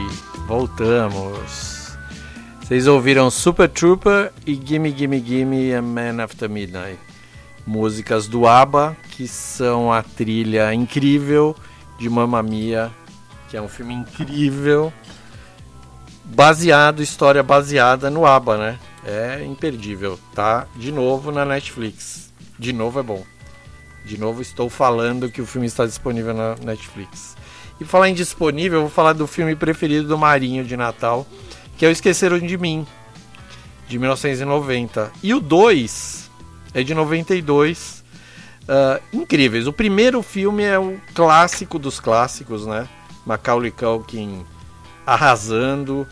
Speaker 1: voltamos. Vocês ouviram Super Trooper e Gimme Gimme Gimme a Man After Midnight. Músicas do ABBA, que são a trilha incrível de Mamma Mia, que é um filme incrível, baseado, história baseada no ABBA, né? É imperdível, tá? De novo na Netflix. De novo é bom. De novo estou falando que o filme está disponível na Netflix. E falar em disponível, eu vou falar do filme preferido do Marinho de Natal, que é o Esqueceram de Mim, de 1990. E o 2 é de 92. Uh, incríveis. O primeiro filme é o clássico dos clássicos, né? Macaulay Culkin arrasando,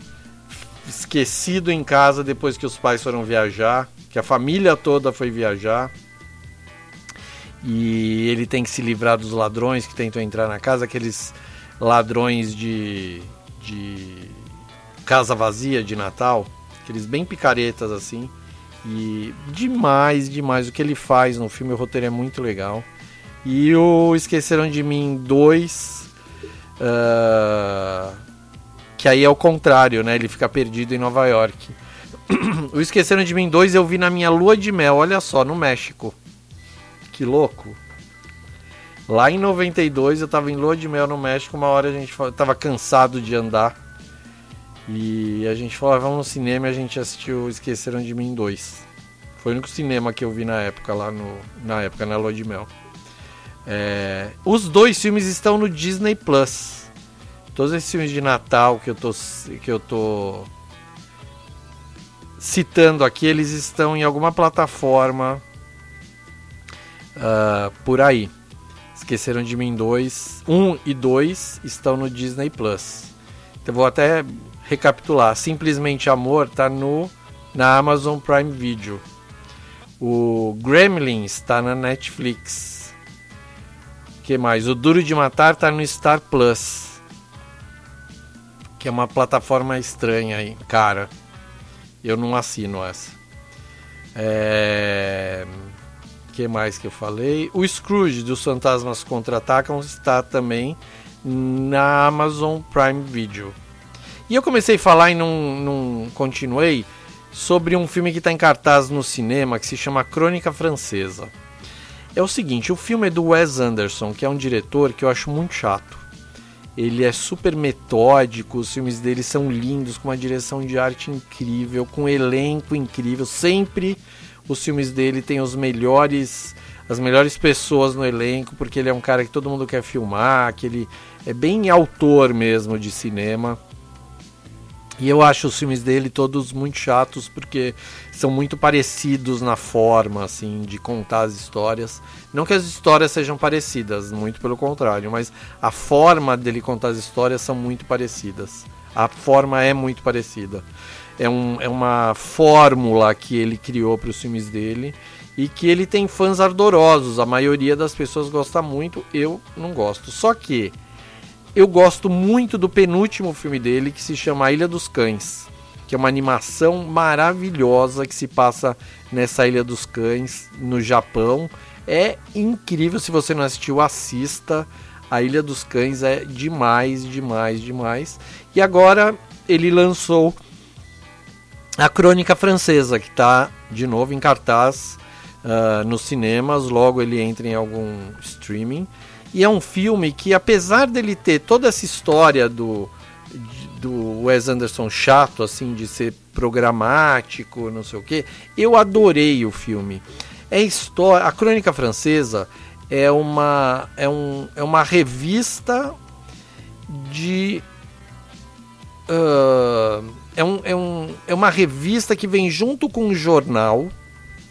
Speaker 1: esquecido em casa depois que os pais foram viajar, que a família toda foi viajar. E ele tem que se livrar dos ladrões que tentam entrar na casa, aqueles ladrões de, de casa vazia de Natal, aqueles bem picaretas assim. E demais, demais o que ele faz no filme, o roteiro é muito legal. E o Esqueceram de Mim 2, uh, que aí é o contrário, né? Ele fica perdido em Nova York. *clears throat* o Esqueceram de Mim 2 eu vi na minha lua de mel, olha só, no México. Que louco. Lá em 92 eu tava em lua de mel no México, uma hora a gente tava cansado de andar. E a gente falou, ah, vamos no cinema e a gente assistiu Esqueceram de Mim 2. Foi o único cinema que eu vi na época, lá no, na época, na Lua de Mel. É, os dois filmes estão no Disney Plus. Todos esses filmes de Natal que eu tô, que eu tô citando aqui, eles estão em alguma plataforma uh, por aí. Esqueceram de Mim 2. 1 e 2 estão no Disney Plus. Então vou até recapitular. Simplesmente Amor tá no na Amazon Prime Video. O Gremlins está na Netflix. que mais? O Duro de Matar tá no Star Plus. Que é uma plataforma estranha aí, cara. Eu não assino essa. É... que mais que eu falei? O Scrooge dos Fantasmas Contra-Atacam está também na Amazon Prime Video. E eu comecei a falar e não, não continuei sobre um filme que está em cartaz no cinema que se chama Crônica Francesa. É o seguinte, o filme é do Wes Anderson, que é um diretor que eu acho muito chato. Ele é super metódico, os filmes dele são lindos, com uma direção de arte incrível, com um elenco incrível. Sempre os filmes dele têm os melhores, as melhores pessoas no elenco, porque ele é um cara que todo mundo quer filmar, que ele é bem autor mesmo de cinema. E eu acho os filmes dele todos muito chatos porque são muito parecidos na forma, assim, de contar as histórias. Não que as histórias sejam parecidas, muito pelo contrário, mas a forma dele contar as histórias são muito parecidas. A forma é muito parecida. É, um, é uma fórmula que ele criou para os filmes dele e que ele tem fãs ardorosos. A maioria das pessoas gosta muito, eu não gosto. Só que eu gosto muito do penúltimo filme dele, que se chama A Ilha dos Cães, que é uma animação maravilhosa que se passa nessa Ilha dos Cães, no Japão. É incrível, se você não assistiu, assista. A Ilha dos Cães é demais, demais, demais. E agora ele lançou a Crônica Francesa, que está de novo em cartaz uh, nos cinemas. Logo ele entra em algum streaming. E é um filme que, apesar dele ter toda essa história do, do Wes Anderson chato, assim, de ser programático, não sei o que, eu adorei o filme. É história, a Crônica Francesa é uma, é um, é uma revista de. Uh, é, um, é, um, é uma revista que vem junto com um jornal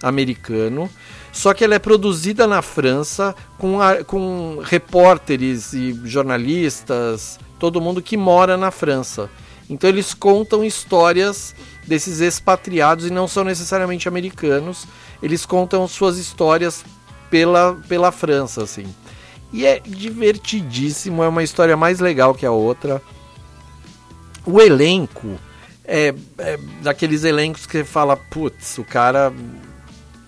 Speaker 1: americano só que ela é produzida na França com, a, com repórteres e jornalistas, todo mundo que mora na França. Então eles contam histórias desses expatriados e não são necessariamente americanos. Eles contam suas histórias pela, pela França, assim. E é divertidíssimo, é uma história mais legal que a outra. O elenco é, é daqueles elencos que fala, putz, o cara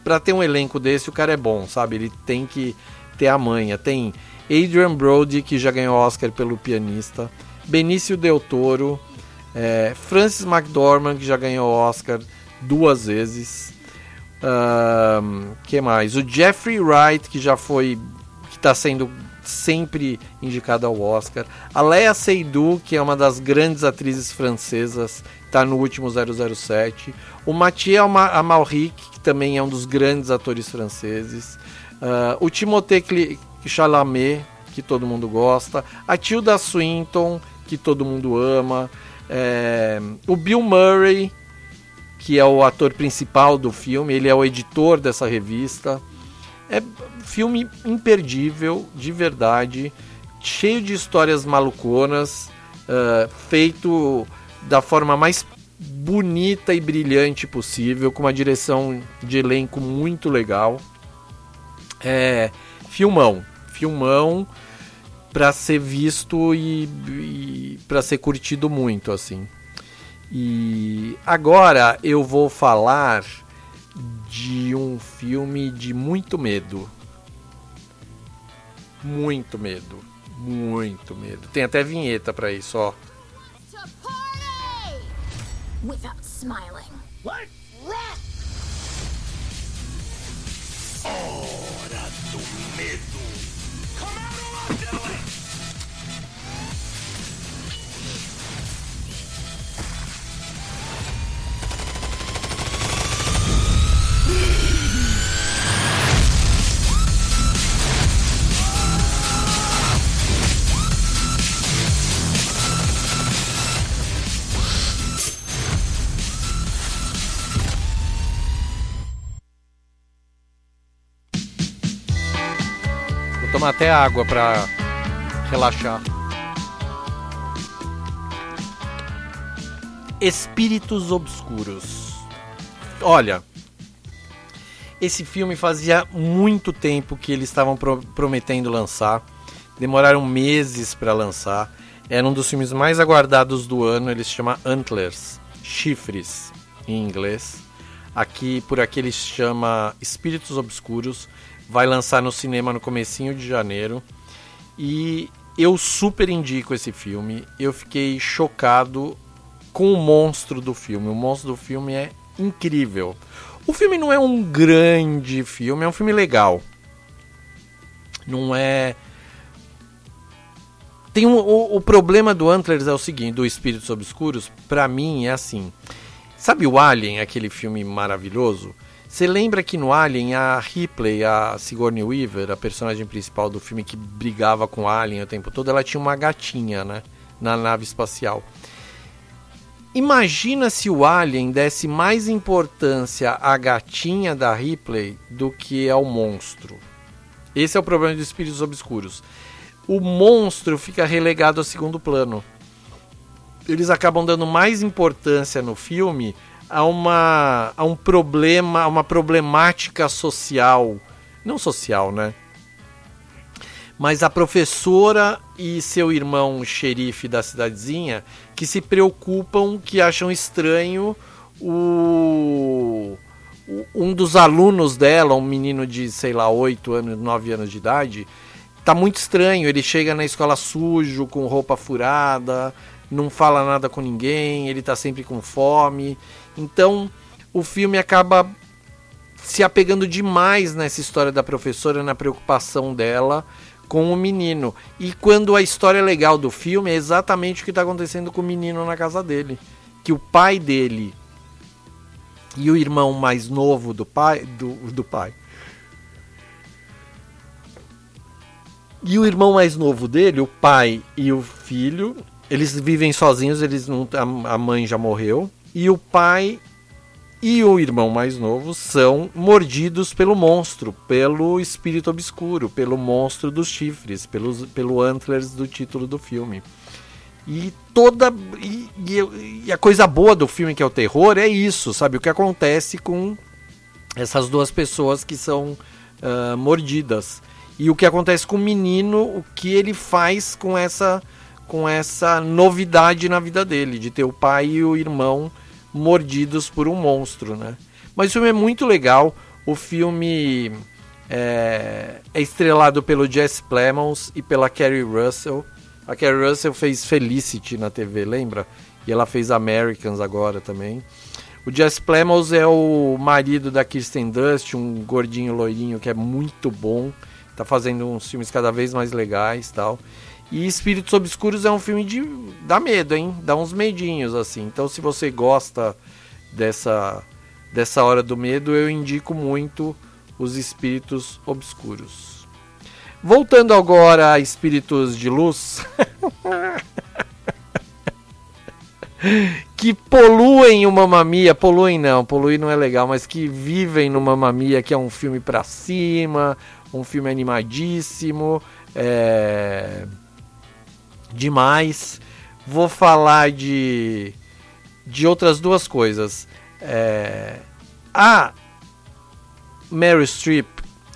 Speaker 1: para ter um elenco desse, o cara é bom, sabe? Ele tem que ter a manha. Tem Adrian Brody, que já ganhou Oscar pelo pianista, Benício Del Toro, é, Francis McDormand, que já ganhou Oscar duas vezes. Que mais? O Jeffrey Wright, que já foi. que está sendo sempre indicado ao Oscar. A Léa Seydoux, que é uma das grandes atrizes francesas, está no último 007. O Mathieu Ama- Amalric, que também é um dos grandes atores franceses. Ah, o Timothée Chalamet, que todo mundo gosta. A Tilda Swinton, que todo mundo ama. É, o Bill Murray, que é o ator principal do filme, ele é o editor dessa revista. É filme imperdível, de verdade, cheio de histórias maluconas, ah, feito da forma mais bonita e brilhante possível, com uma direção de elenco muito legal. É, filmão, filmão para ser visto e, e para ser curtido muito assim. E agora eu vou falar de um filme de muito medo. Muito medo. Muito medo. Tem até vinheta pra isso, ó.
Speaker 8: Without smiling.
Speaker 10: What? Hora do
Speaker 1: tomar até água pra relaxar. Espíritos Obscuros. Olha, esse filme fazia muito tempo que eles estavam pro- prometendo lançar. Demoraram meses para lançar. Era um dos filmes mais aguardados do ano. Ele se chama Antlers, chifres em inglês. Aqui por aqui ele se chama Espíritos Obscuros. Vai lançar no cinema no comecinho de janeiro. E eu super indico esse filme. Eu fiquei chocado com o monstro do filme. O monstro do filme é incrível. O filme não é um grande filme, é um filme legal. Não é. Tem um, o, o problema do Antlers é o seguinte, do Espíritos Obscuros, pra mim é assim. Sabe o Alien, aquele filme maravilhoso? Você lembra que no Alien a Ripley, a Sigourney Weaver, a personagem principal do filme que brigava com o Alien o tempo todo, ela tinha uma gatinha, né? Na nave espacial. Imagina se o Alien desse mais importância à gatinha da Ripley do que ao monstro. Esse é o problema dos espíritos obscuros. O monstro fica relegado ao segundo plano. Eles acabam dando mais importância no filme a uma a um problema, a uma problemática social, não social, né? Mas a professora e seu irmão xerife da cidadezinha que se preocupam, que acham estranho o, o- um dos alunos dela, um menino de, sei lá, 8 anos, 9 anos de idade, tá muito estranho. Ele chega na escola sujo, com roupa furada, não fala nada com ninguém, ele tá sempre com fome. Então, o filme acaba se apegando demais nessa história da professora, na preocupação dela com o menino. E quando a história legal do filme é exatamente o que está acontecendo com o menino na casa dele. Que o pai dele e o irmão mais novo do pai. Do, do pai. E o irmão mais novo dele, o pai e o filho, eles vivem sozinhos, eles não, a, a mãe já morreu. E o pai e o irmão mais novo são mordidos pelo monstro, pelo espírito obscuro, pelo monstro dos chifres, pelos, pelo antlers do título do filme. E toda. E, e- a coisa boa do filme, que é o terror, é isso, sabe? O que acontece com essas duas pessoas que são ah, mordidas. E o que acontece com o menino, o que ele faz com essa, com essa novidade na vida dele, de ter o pai e o irmão mordidos por um monstro, né? Mas o filme é muito legal. O filme É, é estrelado pelo Jesse Plemons e pela Kerry Russell. A Kerry Russell fez Felicity na TV, lembra? E ela fez Americans agora também. O Jesse Plemons é o marido da Kirsten Dunst, um gordinho loirinho que é muito bom. Tá fazendo uns filmes cada vez mais legais tal. E Espíritos Obscuros é um filme de. dá medo, hein? Dá uns medinhos, assim. Então, se você gosta dessa, dessa hora do medo, eu indico muito os Espíritos Obscuros. Voltando agora a Espíritos de Luz. *laughs* que poluem o Mamamia, poluem não, poluir não é legal, mas que vivem no Mamamia, que é um filme pra cima, um filme animadíssimo, é... demais. Vou falar de, de outras duas coisas. É... A Mary Streep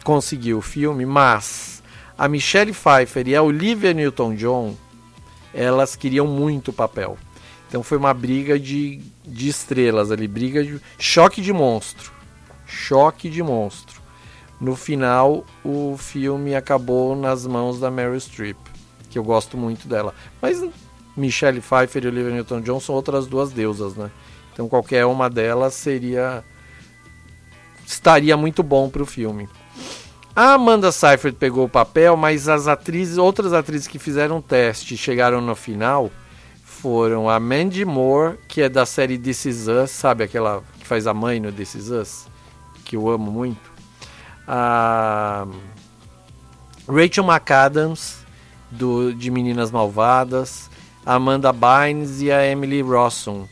Speaker 1: conseguiu o filme, mas a Michelle Pfeiffer e a Olivia Newton-John elas queriam muito o papel. Então foi uma briga de, de estrelas ali, briga de choque de monstro. Choque de monstro. No final, o filme acabou nas mãos da Meryl Streep, que eu gosto muito dela. Mas Michelle Pfeiffer e Olivia Newton-John são outras duas deusas, né? Então qualquer uma delas seria estaria muito bom para o filme. A Amanda Seyfried pegou o papel, mas as atrizes, outras atrizes que fizeram teste, chegaram no final, foram a Mandy Moore, que é da série This Is Us, sabe aquela que faz a mãe no This Is Us, que eu amo muito. A Rachel McAdams do de Meninas Malvadas, a Amanda Bynes e a Emily Rossum,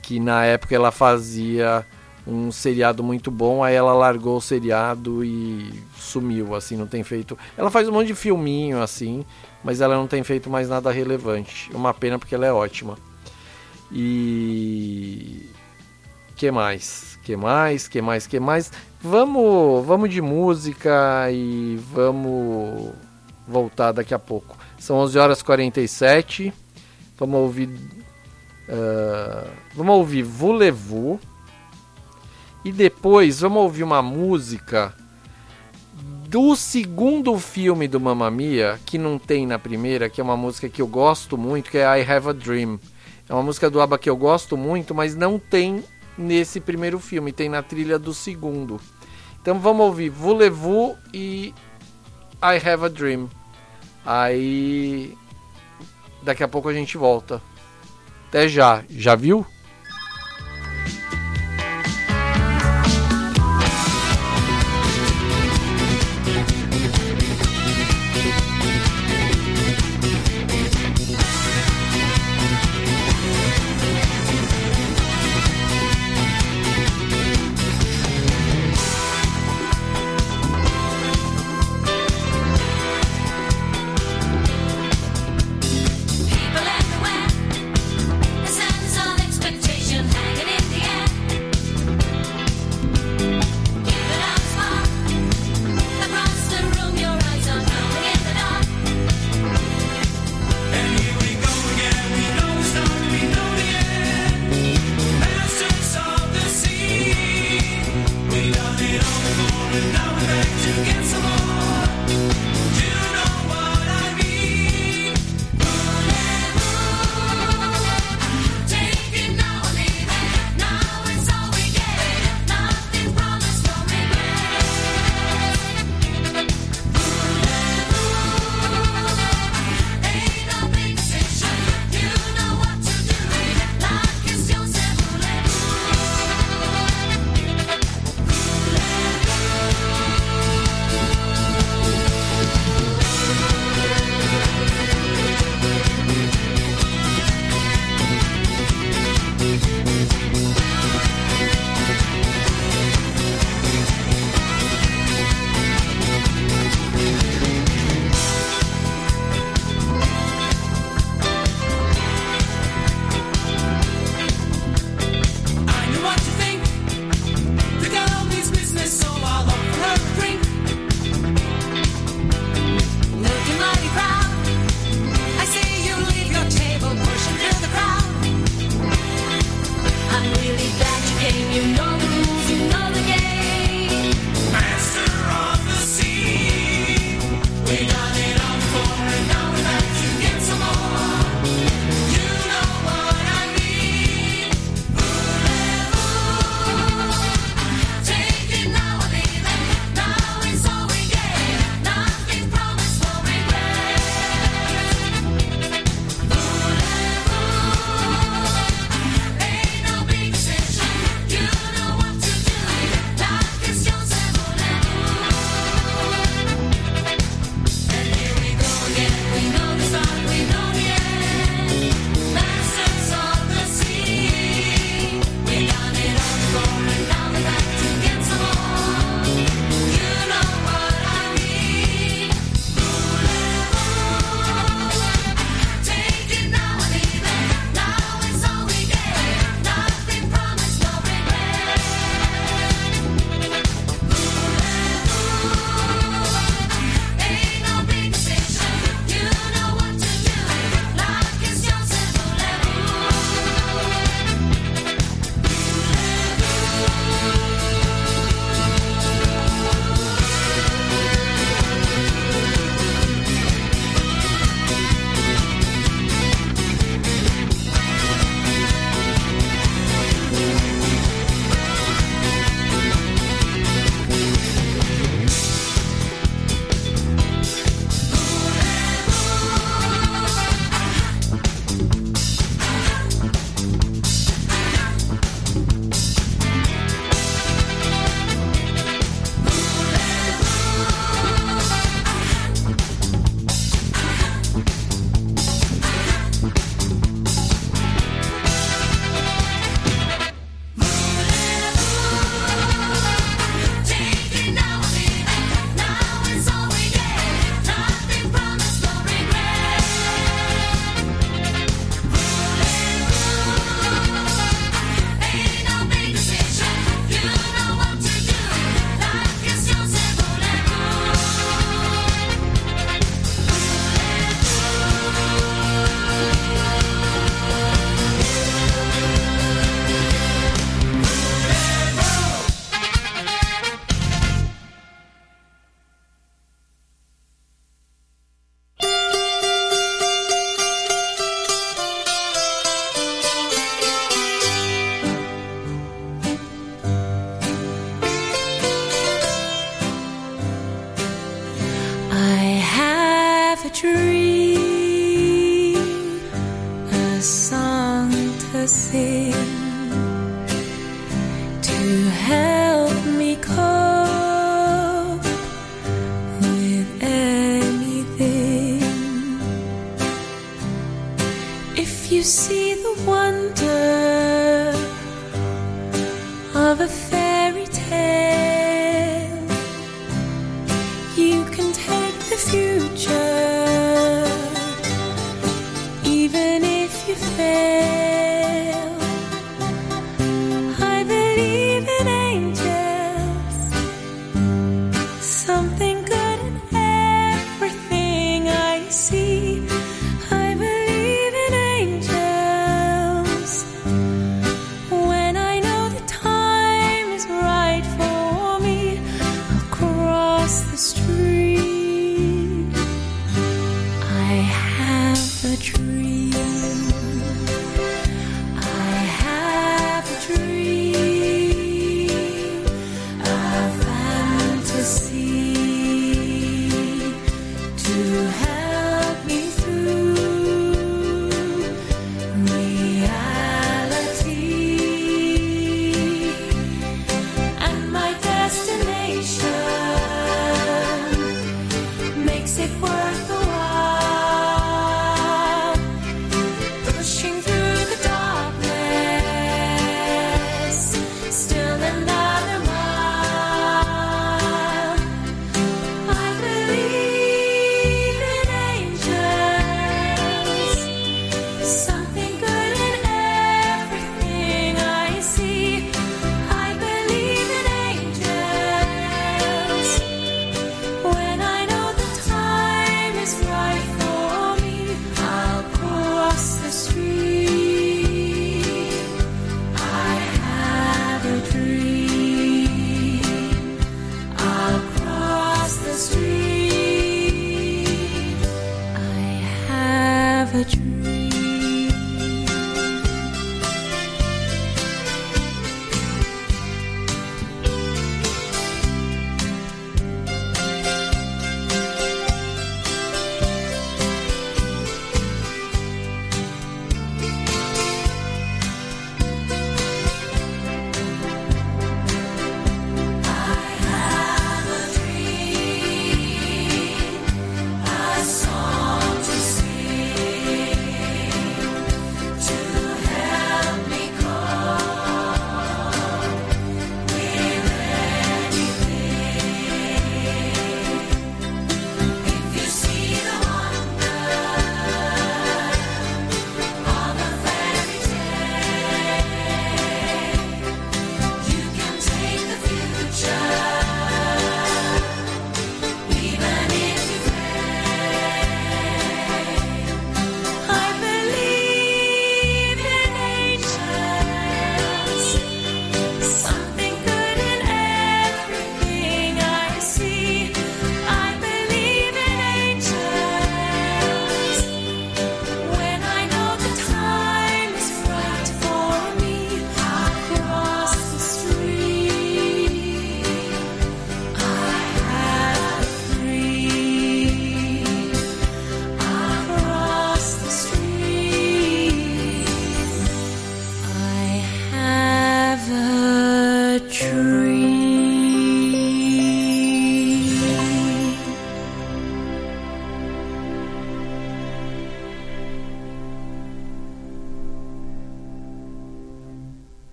Speaker 1: que na época ela fazia um seriado muito bom, aí ela largou o seriado e sumiu, assim, não tem feito. Ela faz um monte de filminho assim, mas ela não tem feito mais nada relevante. Uma pena porque ela é ótima. E que mais? Que mais? Que mais? Que mais? Vamos, vamos de música e vamos voltar daqui a pouco. São 11 horas e 47. Vamos ouvir uh, vamos ouvir Voulez-vous e depois vamos ouvir uma música do segundo filme do Mamma Mia, que não tem na primeira, que é uma música que eu gosto muito, que é I Have a Dream. É uma música do ABBA que eu gosto muito, mas não tem nesse primeiro filme, tem na trilha do segundo. Então vamos ouvir Voulez-vous e I Have a Dream. Aí daqui a pouco a gente volta. Até já. Já viu?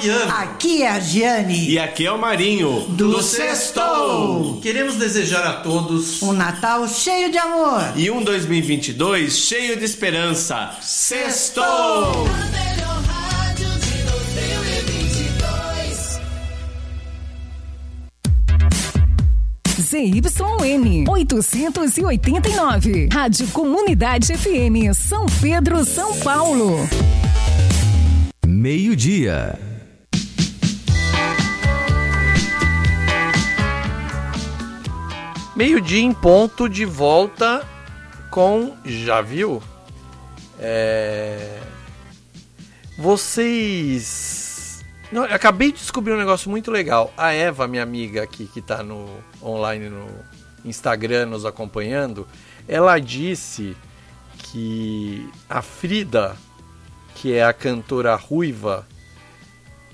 Speaker 1: Fabiano.
Speaker 11: Aqui é a Giane.
Speaker 12: E aqui é o Marinho.
Speaker 11: Do Sextou.
Speaker 1: Queremos desejar a todos
Speaker 11: Um Natal cheio de amor.
Speaker 12: E um 2022 cheio de esperança. Sextou!
Speaker 13: ZYN 889. Rádio Comunidade FM, São Pedro, São Paulo.
Speaker 14: Meio-dia.
Speaker 1: Meio-dia em ponto de volta com. Já viu? É... Vocês. Não, acabei de descobrir um negócio muito legal. A Eva, minha amiga aqui, que tá no online no, Instagram nos acompanhando, ela disse que a Frida, que é a cantora ruiva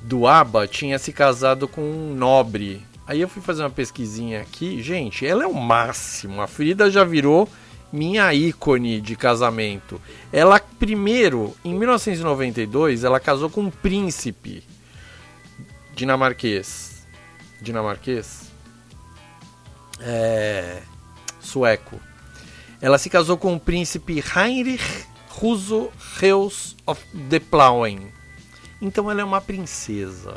Speaker 1: do ABBA, tinha se casado com um nobre. Aí eu fui fazer uma pesquisinha aqui, gente, ela é o máximo. A Frida já virou minha ícone de casamento. Ela primeiro, em 1992, ela casou com um príncipe dinamarquês. Dinamarquês? É, sueco. Ela se casou com o príncipe Heinrich Russo Reus of the Plauen. Então ela é uma princesa.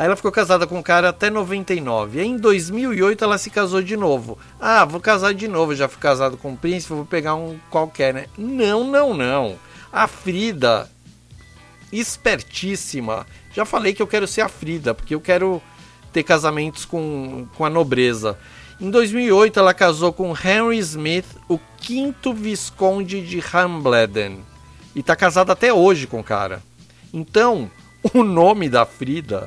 Speaker 1: Aí ela ficou casada com o cara até 99. Aí em 2008 ela se casou de novo. Ah, vou casar de novo, já fui casado com um príncipe, vou pegar um qualquer, né? Não, não, não. A Frida, espertíssima. Já falei que eu quero ser a Frida, porque eu quero ter casamentos com, com a nobreza. Em 2008 ela casou com Henry Smith, o quinto visconde de Hambledon. E tá casada até hoje com o cara. Então, o nome da Frida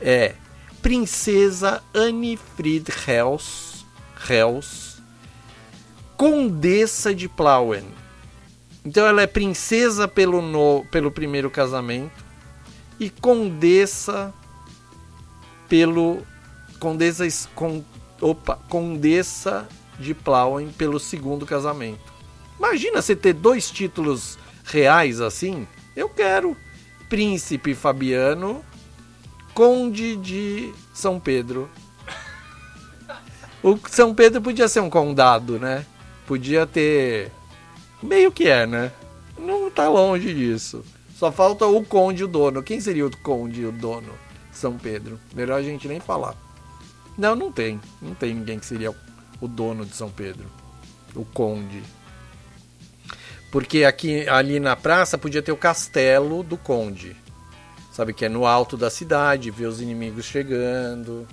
Speaker 1: é Princesa Anne Fried Hels, Hels Condessa de Plauen. Então ela é princesa pelo, no, pelo primeiro casamento e condessa pelo condessa com, opa, condessa de Plauen pelo segundo casamento. Imagina você ter dois títulos reais assim? Eu quero. Príncipe Fabiano, Conde de São Pedro. O São Pedro podia ser um condado, né? Podia ter. Meio que é, né? Não tá longe disso. Só falta o conde o dono. Quem seria o conde o dono? São Pedro. Melhor a gente nem falar. Não, não tem. Não tem ninguém que seria o dono de São Pedro. O conde. Porque aqui ali na praça podia ter o castelo do conde. Sabe que é no alto da cidade, ver os inimigos chegando.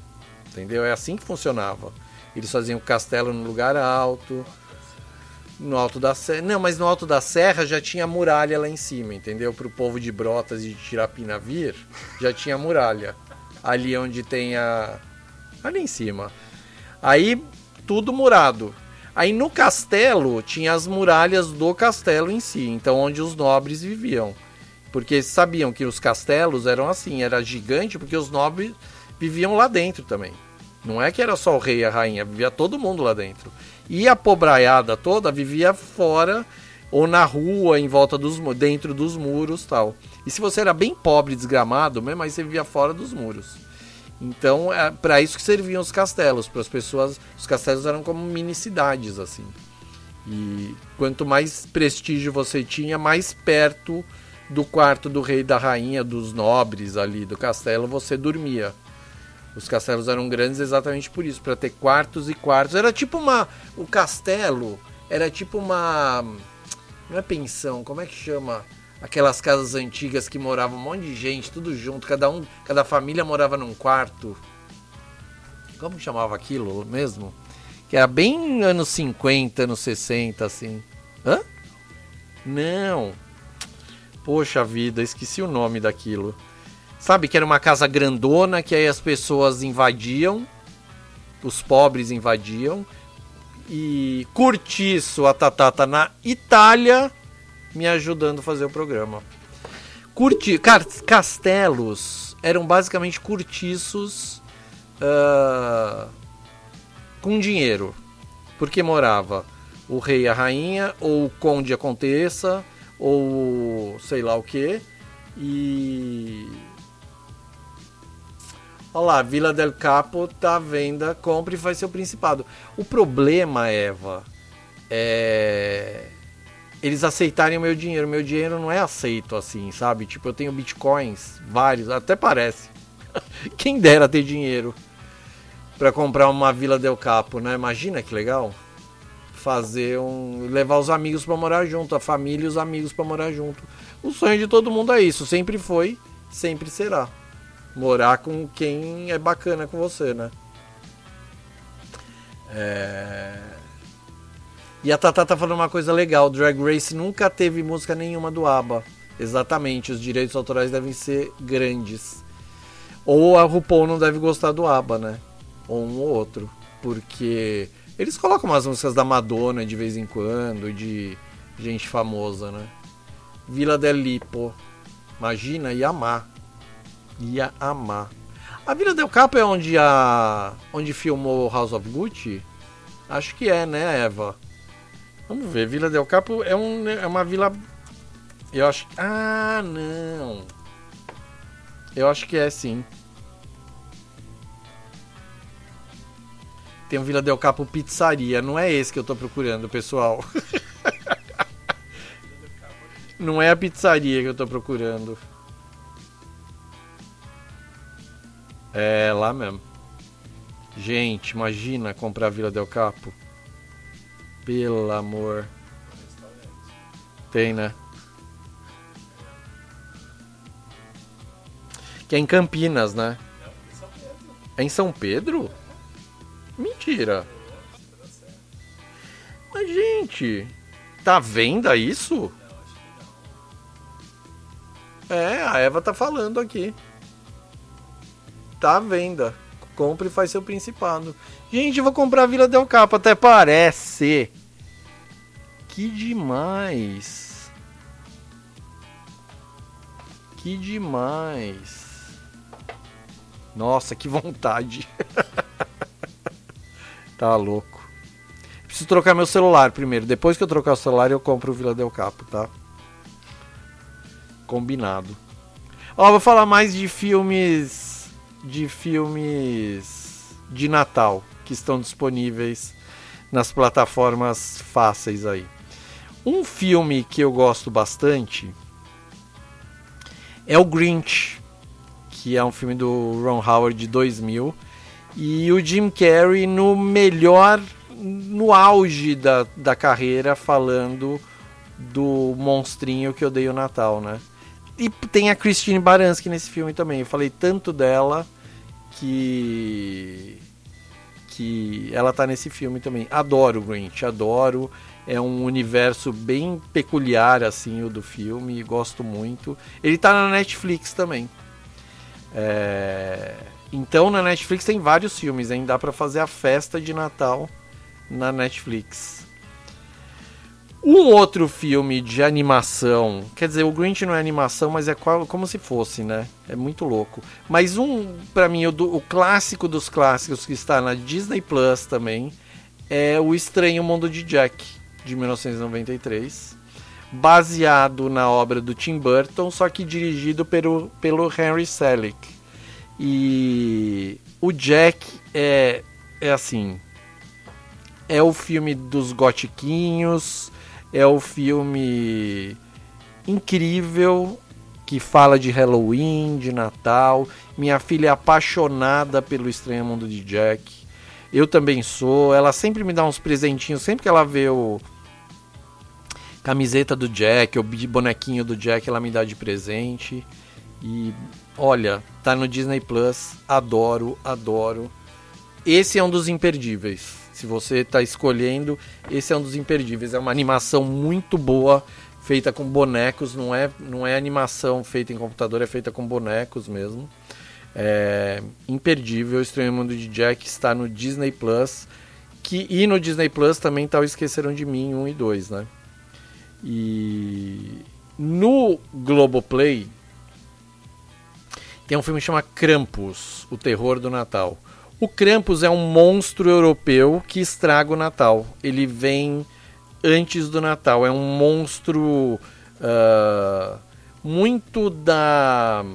Speaker 1: Entendeu? É assim que funcionava. Eles faziam o castelo no lugar alto. No alto da serra. Não, mas no alto da serra já tinha muralha lá em cima, entendeu? Para o povo de Brotas e de Tirapina vir, já tinha muralha. Ali onde tem a. Ali em cima. Aí tudo murado. Aí no castelo tinha as muralhas do castelo em si, então onde os nobres viviam. Porque sabiam que os castelos eram assim, era gigante porque os nobres viviam lá dentro também. Não é que era só o rei e a rainha, vivia todo mundo lá dentro. E a pobraiada toda vivia fora ou na rua, em volta dos dentro dos muros, tal. E se você era bem pobre, desgramado, mesmo aí você vivia fora dos muros. Então, é para isso que serviam os castelos, para as pessoas, os castelos eram como mini cidades assim. E quanto mais prestígio você tinha, mais perto do quarto do rei da rainha, dos nobres ali do castelo, você dormia. Os castelos eram grandes exatamente por isso, para ter quartos e quartos. Era tipo uma. O castelo era tipo uma. Não é pensão, como é que chama? Aquelas casas antigas que morava um monte de gente, tudo junto, cada um, cada família morava num quarto. Como chamava aquilo mesmo? Que era bem anos 50, anos 60, assim. Hã? Não. Poxa vida, esqueci o nome daquilo. Sabe que era uma casa grandona que aí as pessoas invadiam, os pobres invadiam. E Curtiço, a Tatata na Itália, me ajudando a fazer o programa. Curti castelos eram basicamente cortiços uh, com dinheiro. Porque morava o rei e a rainha, ou o conde e a ou sei lá o que. E Olha lá, Vila del Capo tá à venda, compre e faz seu principado. O problema, Eva, é. Eles aceitarem o meu dinheiro. Meu dinheiro não é aceito assim, sabe? Tipo, eu tenho bitcoins, vários, até parece. *laughs* Quem dera ter dinheiro para comprar uma Vila del Capo, né? Imagina que legal. Fazer um. levar os amigos para morar junto, a família e os amigos para morar junto. O sonho de todo mundo é isso. Sempre foi, sempre será morar com quem é bacana com você, né? É... E a Tata tá falando uma coisa legal: Drag Race nunca teve música nenhuma do ABBA. Exatamente, os direitos autorais devem ser grandes. Ou a RuPaul não deve gostar do ABBA, né? Ou um ou outro. porque eles colocam umas músicas da Madonna de vez em quando, de gente famosa, né? Vila del Lipo. Imagina, ia amar. Ia amar. A Vila del Capo é onde a. onde filmou House of Gucci? Acho que é, né, Eva? Vamos ver, Vila del Capo é, um, é uma vila. Eu acho. Ah, não. Eu acho que é sim. Tem um Vila del Capo Pizzaria. Não é esse que eu tô procurando, pessoal. *laughs* não é a pizzaria que eu tô procurando. É lá mesmo. Gente, imagina comprar a Vila del Capo. Pelo amor. Tem, né? Que é em Campinas, né? É em São Pedro? Mentira. Mas, gente, tá à venda isso? É, a Eva tá falando aqui. Tá à venda. Compre e faz seu principado. Gente, vou comprar a Vila Del Capo, até parece. Que demais. Que demais. Nossa, que vontade. *laughs* tá louco. Preciso trocar meu celular primeiro. Depois que eu trocar o celular, eu compro o Vila Del Capo, tá? Combinado. Ó, vou falar mais de filmes de filmes de Natal que estão disponíveis nas plataformas fáceis aí. Um filme que eu gosto bastante é o Grinch, que é um filme do Ron Howard de 2000 e o Jim Carrey no melhor no auge da, da carreira falando do monstrinho que odeia o Natal, né? E tem a Christine Baranski nesse filme também. Eu falei tanto dela que que ela tá nesse filme também. Adoro o Grinch, adoro. É um universo bem peculiar assim o do filme, gosto muito. Ele tá na Netflix também. É... Então na Netflix tem vários filmes, ainda dá para fazer a festa de Natal na Netflix. Um outro filme de animação, quer dizer, o Grinch não é animação, mas é qual, como se fosse, né? É muito louco. Mas um, para mim, o, do, o clássico dos clássicos que está na Disney Plus também é O Estranho Mundo de Jack, de 1993, baseado na obra do Tim Burton, só que dirigido pelo, pelo Henry Selick. E o Jack é, é assim, é o filme dos gotiquinhos, é o filme incrível que fala de Halloween, de Natal. Minha filha é apaixonada pelo Estranho Mundo de Jack. Eu também sou. Ela sempre me dá uns presentinhos, sempre que ela vê o camiseta do Jack, o bonequinho do Jack, ela me dá de presente. E olha, tá no Disney Plus. Adoro, adoro. Esse é um dos imperdíveis. Se você está escolhendo, esse é um dos imperdíveis. É uma animação muito boa, feita com bonecos. Não é, não é animação feita em computador, é feita com bonecos mesmo. É imperdível. Estranho Mundo de Jack está no Disney Plus. Que, e no Disney Plus também o Esqueceram de Mim 1 e 2, né? E no Globoplay tem um filme que chama Krampus, O Terror do Natal. O Krampus é um monstro europeu que estraga o Natal. Ele vem antes do Natal. É um monstro uh, muito da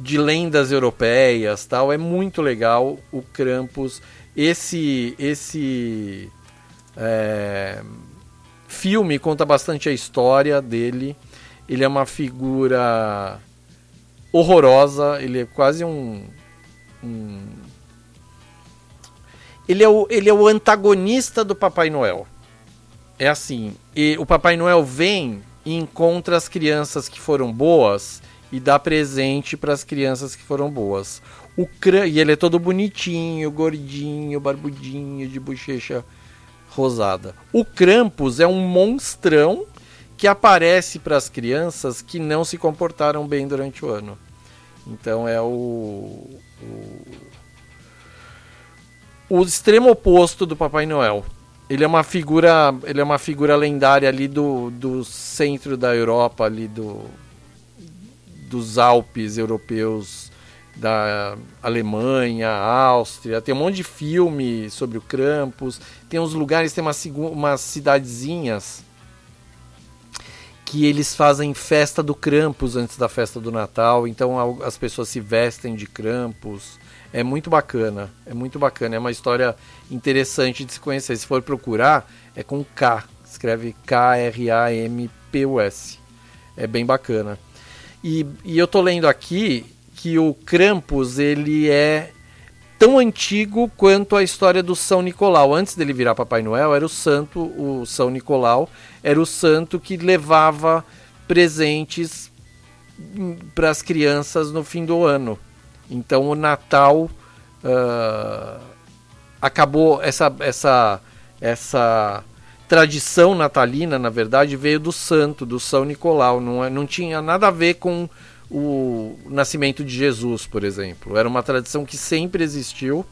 Speaker 1: de lendas europeias, tal. É muito legal o Krampus. Esse esse é, filme conta bastante a história dele. Ele é uma figura horrorosa, ele é quase um, um... Ele, é o, ele é o antagonista do Papai Noel. É assim, e o Papai Noel vem e encontra as crianças que foram boas e dá presente para as crianças que foram boas. O. E ele é todo bonitinho, gordinho, barbudinho, de bochecha rosada. O Krampus é um monstrão que aparece para as crianças que não se comportaram bem durante o ano. Então é o, o, o extremo oposto do Papai Noel. Ele é uma figura, ele é uma figura lendária ali do, do centro da Europa, ali do dos Alpes europeus, da Alemanha, Áustria. Tem um monte de filme sobre o Krampus. Tem uns lugares, tem umas, umas cidadezinhas que eles fazem festa do Krampus antes da festa do Natal. Então as pessoas se vestem de Krampus. É muito bacana, é muito bacana. É uma história interessante de se conhecer. Se for procurar, é com K. Escreve K-R-A-M-P-U-S. É bem bacana. E, e eu tô lendo aqui que o Krampus ele é tão antigo quanto a história do São Nicolau. Antes dele virar Papai Noel, era o santo, o São Nicolau, era o santo que levava presentes para as crianças no fim do ano. Então o Natal ah, acabou essa essa essa tradição natalina, na verdade, veio do santo, do São Nicolau. Não, é- não tinha nada a ver com o nascimento de Jesus, por exemplo. Era uma tradição que sempre existiu,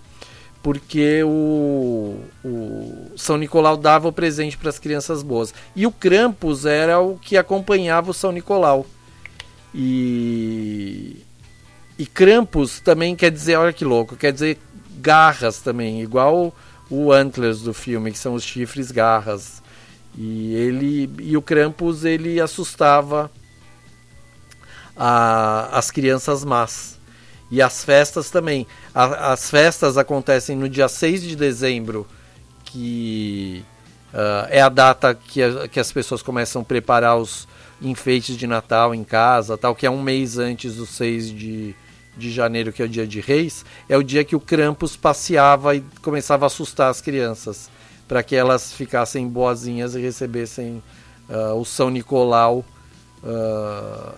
Speaker 1: porque o, o São Nicolau dava o presente para as crianças boas. E o Krampus era o que acompanhava o São Nicolau. E, e Krampus também quer dizer, olha que louco, quer dizer garras também, igual o Antlers do filme, que são os chifres garras. E ele e o Krampus ele assustava a- as crianças más. E as festas também. A- as festas acontecem no dia 6 de dezembro, que ah, é a data que, a- que as pessoas começam a preparar os enfeites de Natal em casa, tal, que é um mês antes do 6 de, de janeiro, que é o dia de Reis, é o dia que o Krampus passeava e começava a assustar as crianças, para que elas ficassem boazinhas e recebessem ah, o São Nicolau, ah,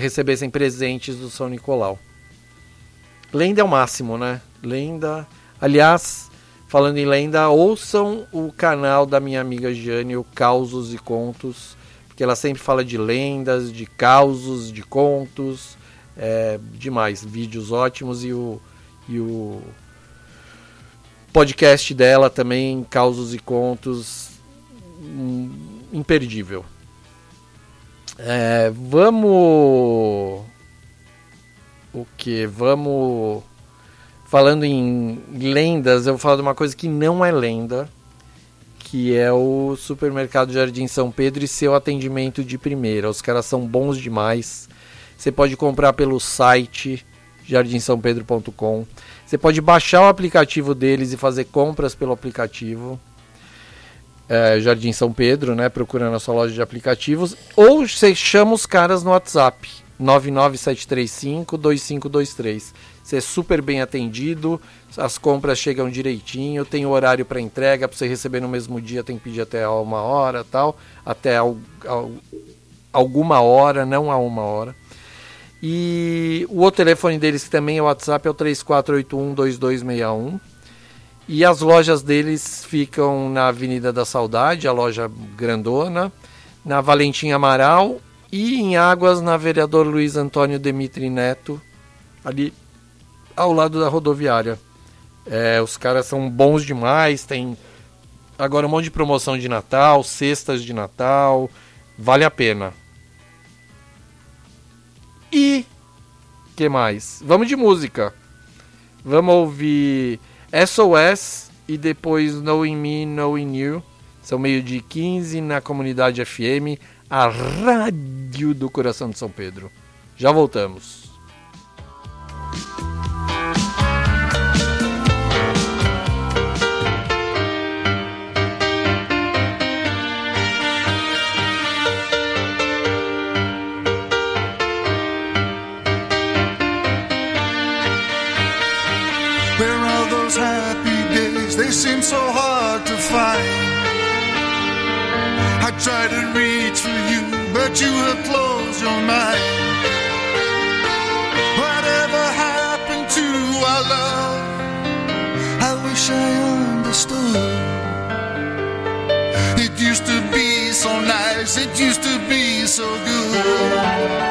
Speaker 1: recebessem presentes do São Nicolau. Lenda é o máximo, né? Lenda. Aliás, falando em lenda, ouçam o canal da minha amiga Jane, o Causos e Contos, porque ela sempre fala de lendas, de causos, de contos. É demais, vídeos ótimos e o, e o podcast dela também, Causos e Contos, hum, imperdível. É, vamos. O que? Vamos. Falando em lendas, eu vou falar de uma coisa que não é lenda, que é o supermercado Jardim São Pedro e seu atendimento de primeira. Os caras são bons demais. Você pode comprar pelo site jardinsampedro.com. Você pode baixar o aplicativo deles e fazer compras pelo aplicativo. É, Jardim São Pedro, né? Procurando a sua loja de aplicativos. Ou você chama os caras no WhatsApp. 99735-2523. Você é super bem atendido, as compras chegam direitinho, tem horário para entrega, para você receber no mesmo dia tem que pedir até uma hora tal, até al- al- alguma hora, não a uma hora. E o outro telefone deles que também é o WhatsApp é o 3481-2261. E as lojas deles ficam na Avenida da Saudade, a loja grandona, na Valentim Amaral e em Águas na Vereador Luiz Antônio Demitri Neto, ali ao lado da rodoviária. É, os caras são bons demais, tem agora um monte de promoção de Natal, cestas de Natal, vale a pena. E que mais? Vamos de música. Vamos ouvir SOS e depois Knowing Me, Knowing You. São meio de 15 na comunidade FM, a rádio do coração de São Pedro. Já voltamos.
Speaker 10: Try to reach for you, but you have closed your mind. Whatever happened to our love? I wish I understood. It used to be so nice, it used to be so good.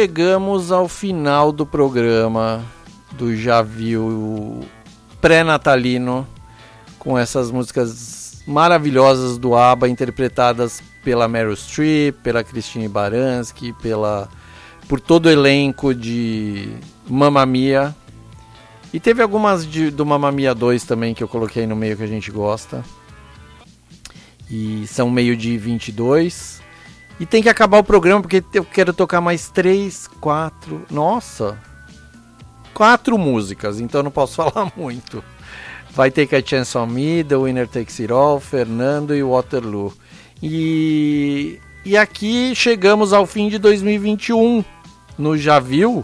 Speaker 1: Chegamos ao final do programa do Já Viu pré-natalino com essas músicas maravilhosas do ABBA interpretadas pela Meryl Streep, pela Christine Baranski, pela por todo o elenco de Mamma Mia. E teve algumas de, do Mamma Mia 2 também que eu coloquei no meio que a gente gosta. E são meio de 22. E tem que acabar o programa porque eu quero tocar mais três, quatro. Nossa! Quatro músicas, então não posso *laughs* falar muito. Vai Take a Chance on Me, The Winner Takes It All, Fernando e Waterloo. E, e aqui chegamos ao fim de 2021 no Já Viu,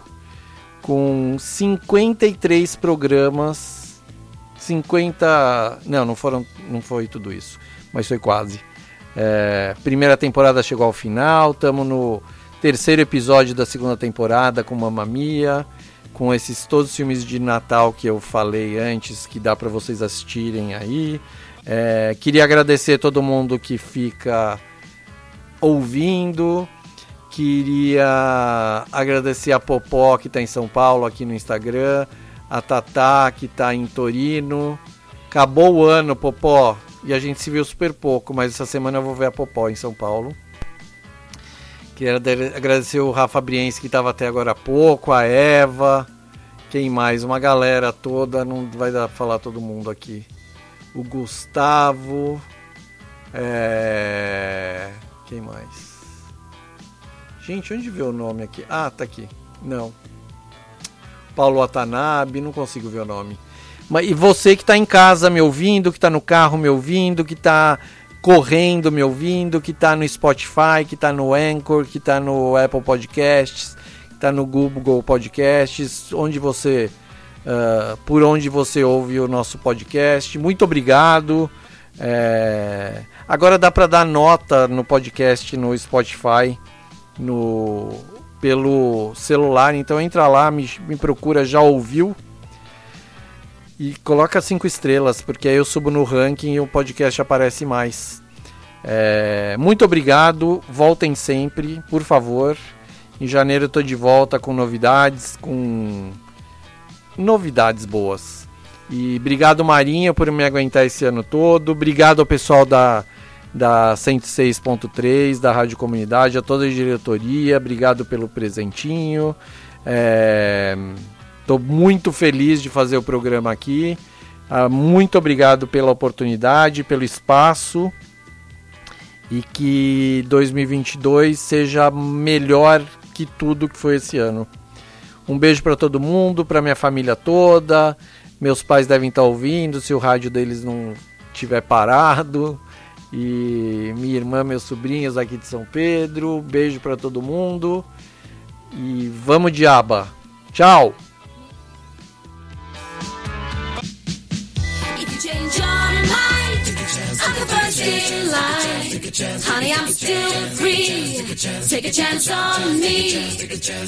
Speaker 1: com 53 programas. 50. Não, não foram. Não foi tudo isso, mas foi quase. É, primeira temporada chegou ao final, estamos no terceiro episódio da segunda temporada com Mamma Mia, com esses todos os filmes de Natal que eu falei antes, que dá para vocês assistirem aí. É, queria agradecer todo mundo que fica ouvindo. Queria agradecer a Popó que está em São Paulo aqui no Instagram, a Tatá que está em Torino. Acabou o ano, Popó, e a gente se viu super pouco, mas essa semana eu vou ver a Popó em São Paulo. Queria agradecer o Rafa Briense que estava até agora há pouco, a Eva, quem mais? Uma galera toda, não vai dar pra falar todo mundo aqui. O Gustavo, é... quem mais? Gente, onde vê o nome aqui? Ah, tá aqui. Não. Paulo Watanabe, não consigo ver o nome. E você que está em casa me ouvindo, que está no carro me ouvindo, que está correndo me ouvindo, que está no Spotify, que está no Anchor, que está no Apple Podcasts, que está no Google Podcasts, onde você, uh, por onde você ouve o nosso podcast. Muito obrigado. É... Agora dá para dar nota no podcast no Spotify, no pelo celular. Então entra lá, me, me procura, já ouviu e coloca cinco estrelas, porque aí eu subo no ranking e o podcast aparece mais. É, muito obrigado, voltem sempre, por favor. Em janeiro eu tô de volta com novidades, com novidades boas. E obrigado Marinha por me aguentar esse ano todo. Obrigado ao pessoal da da 106.3 da Rádio Comunidade, a toda a diretoria. Obrigado pelo presentinho. É, Estou muito feliz de fazer o programa aqui. Ah, muito obrigado pela oportunidade, pelo espaço e que 2022 seja melhor que tudo que foi esse ano. Um beijo para todo mundo, para minha família toda. Meus pais devem estar ouvindo se o rádio deles não tiver parado. E minha irmã, meus sobrinhos aqui de São Pedro. Beijo para todo mundo. E vamos de aba. Tchau.
Speaker 8: Line. Honey, I'm still free. Take a chance on me.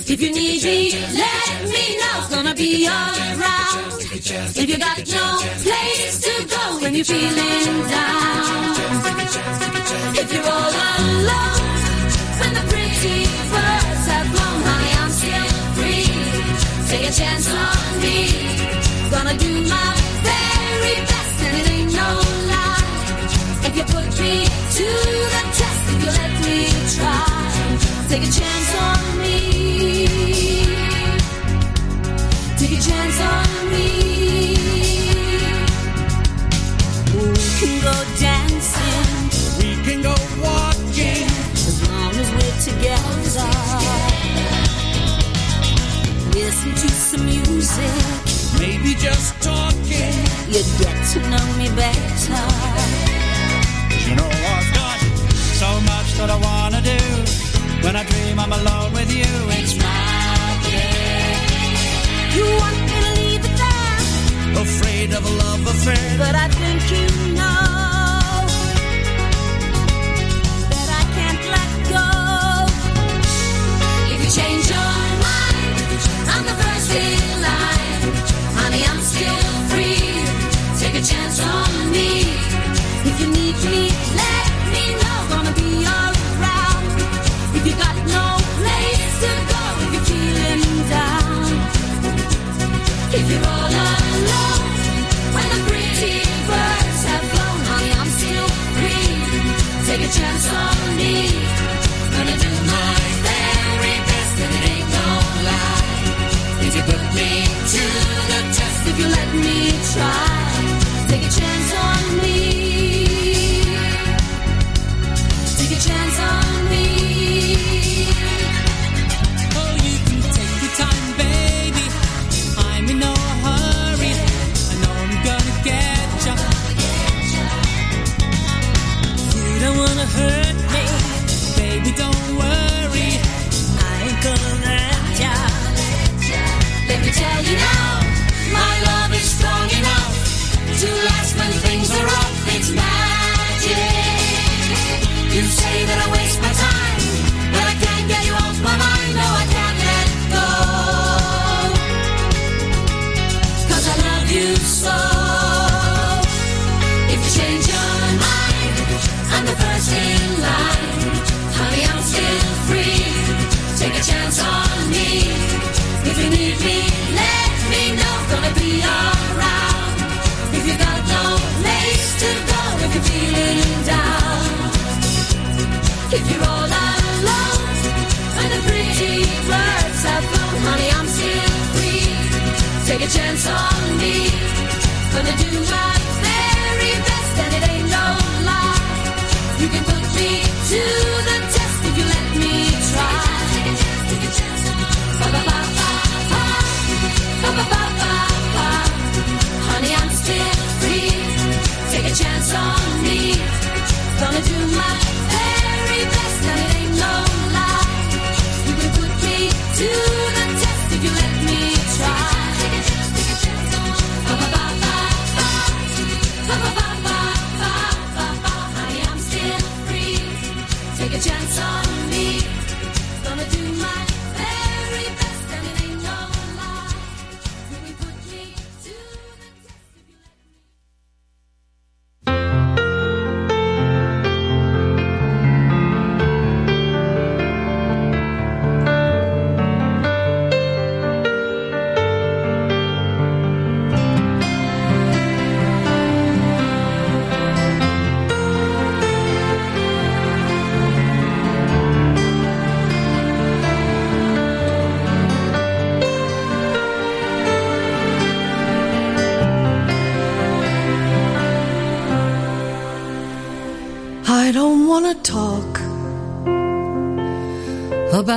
Speaker 8: If you need me, let me know. It's gonna be around. If you got no place to go when you're feeling down. If you're all alone, when the pretty birds have flown, honey, I'm still free. Take a chance on me. Gonna do my you put me to the test, if you let me try, take a chance on me. Take a chance on me. We can go dancing,
Speaker 3: We can go walking.
Speaker 8: as long as we're together. Listen to some music.
Speaker 3: Maybe just talking.
Speaker 8: You'd get to know me better.
Speaker 3: That I wanna do. When I dream I'm alone with you, it's magic.
Speaker 8: You want me to leave it there,
Speaker 3: Afraid of a love affair.
Speaker 8: but I think you know that I can't let go. If you change your try, Take a chance on me.
Speaker 3: Gonna
Speaker 8: do my very best, and it ain't no lie. You can put me to the test if you let me try. Take a chance on me. Ba-ba-ba-ba-ba. Ba-ba-ba-ba-ba. Honey, I'm still free. Take a chance on me. Gonna do my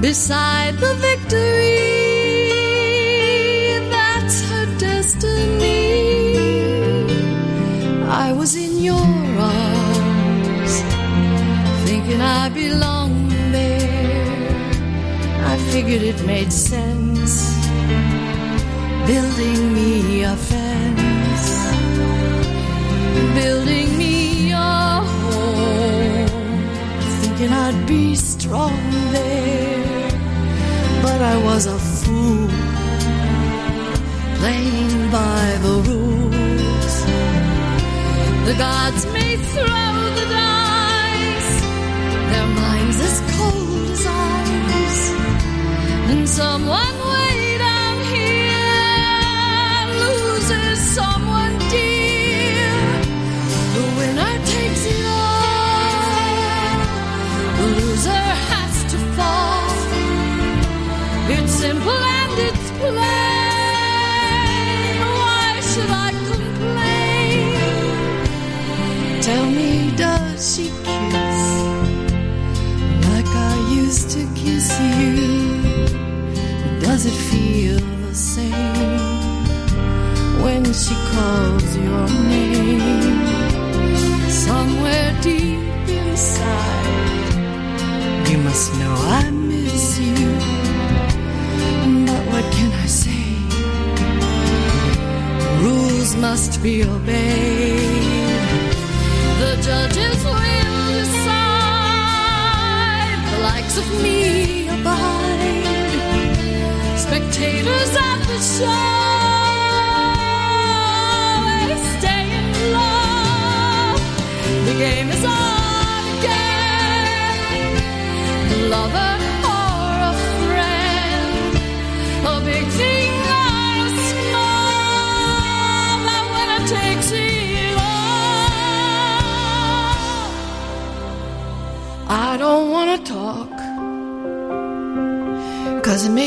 Speaker 9: beside the victory. That's her destiny. I was in your arms, thinking I belonged there. I figured it made sense, building me a fence, building me a home, thinking I'd be strong there. I was a fool, playing by the rules. The gods may throw the dice, their minds as cold as ice. And someone Does it feel the same when she calls your name? Somewhere deep inside, you must know I miss you. But what can I say? Rules must be obeyed. The judges will decide the likes of me spectators at the show. Stay in love. The game is on again. Lover or a friend, a big a small. Takes. I don't wanna talk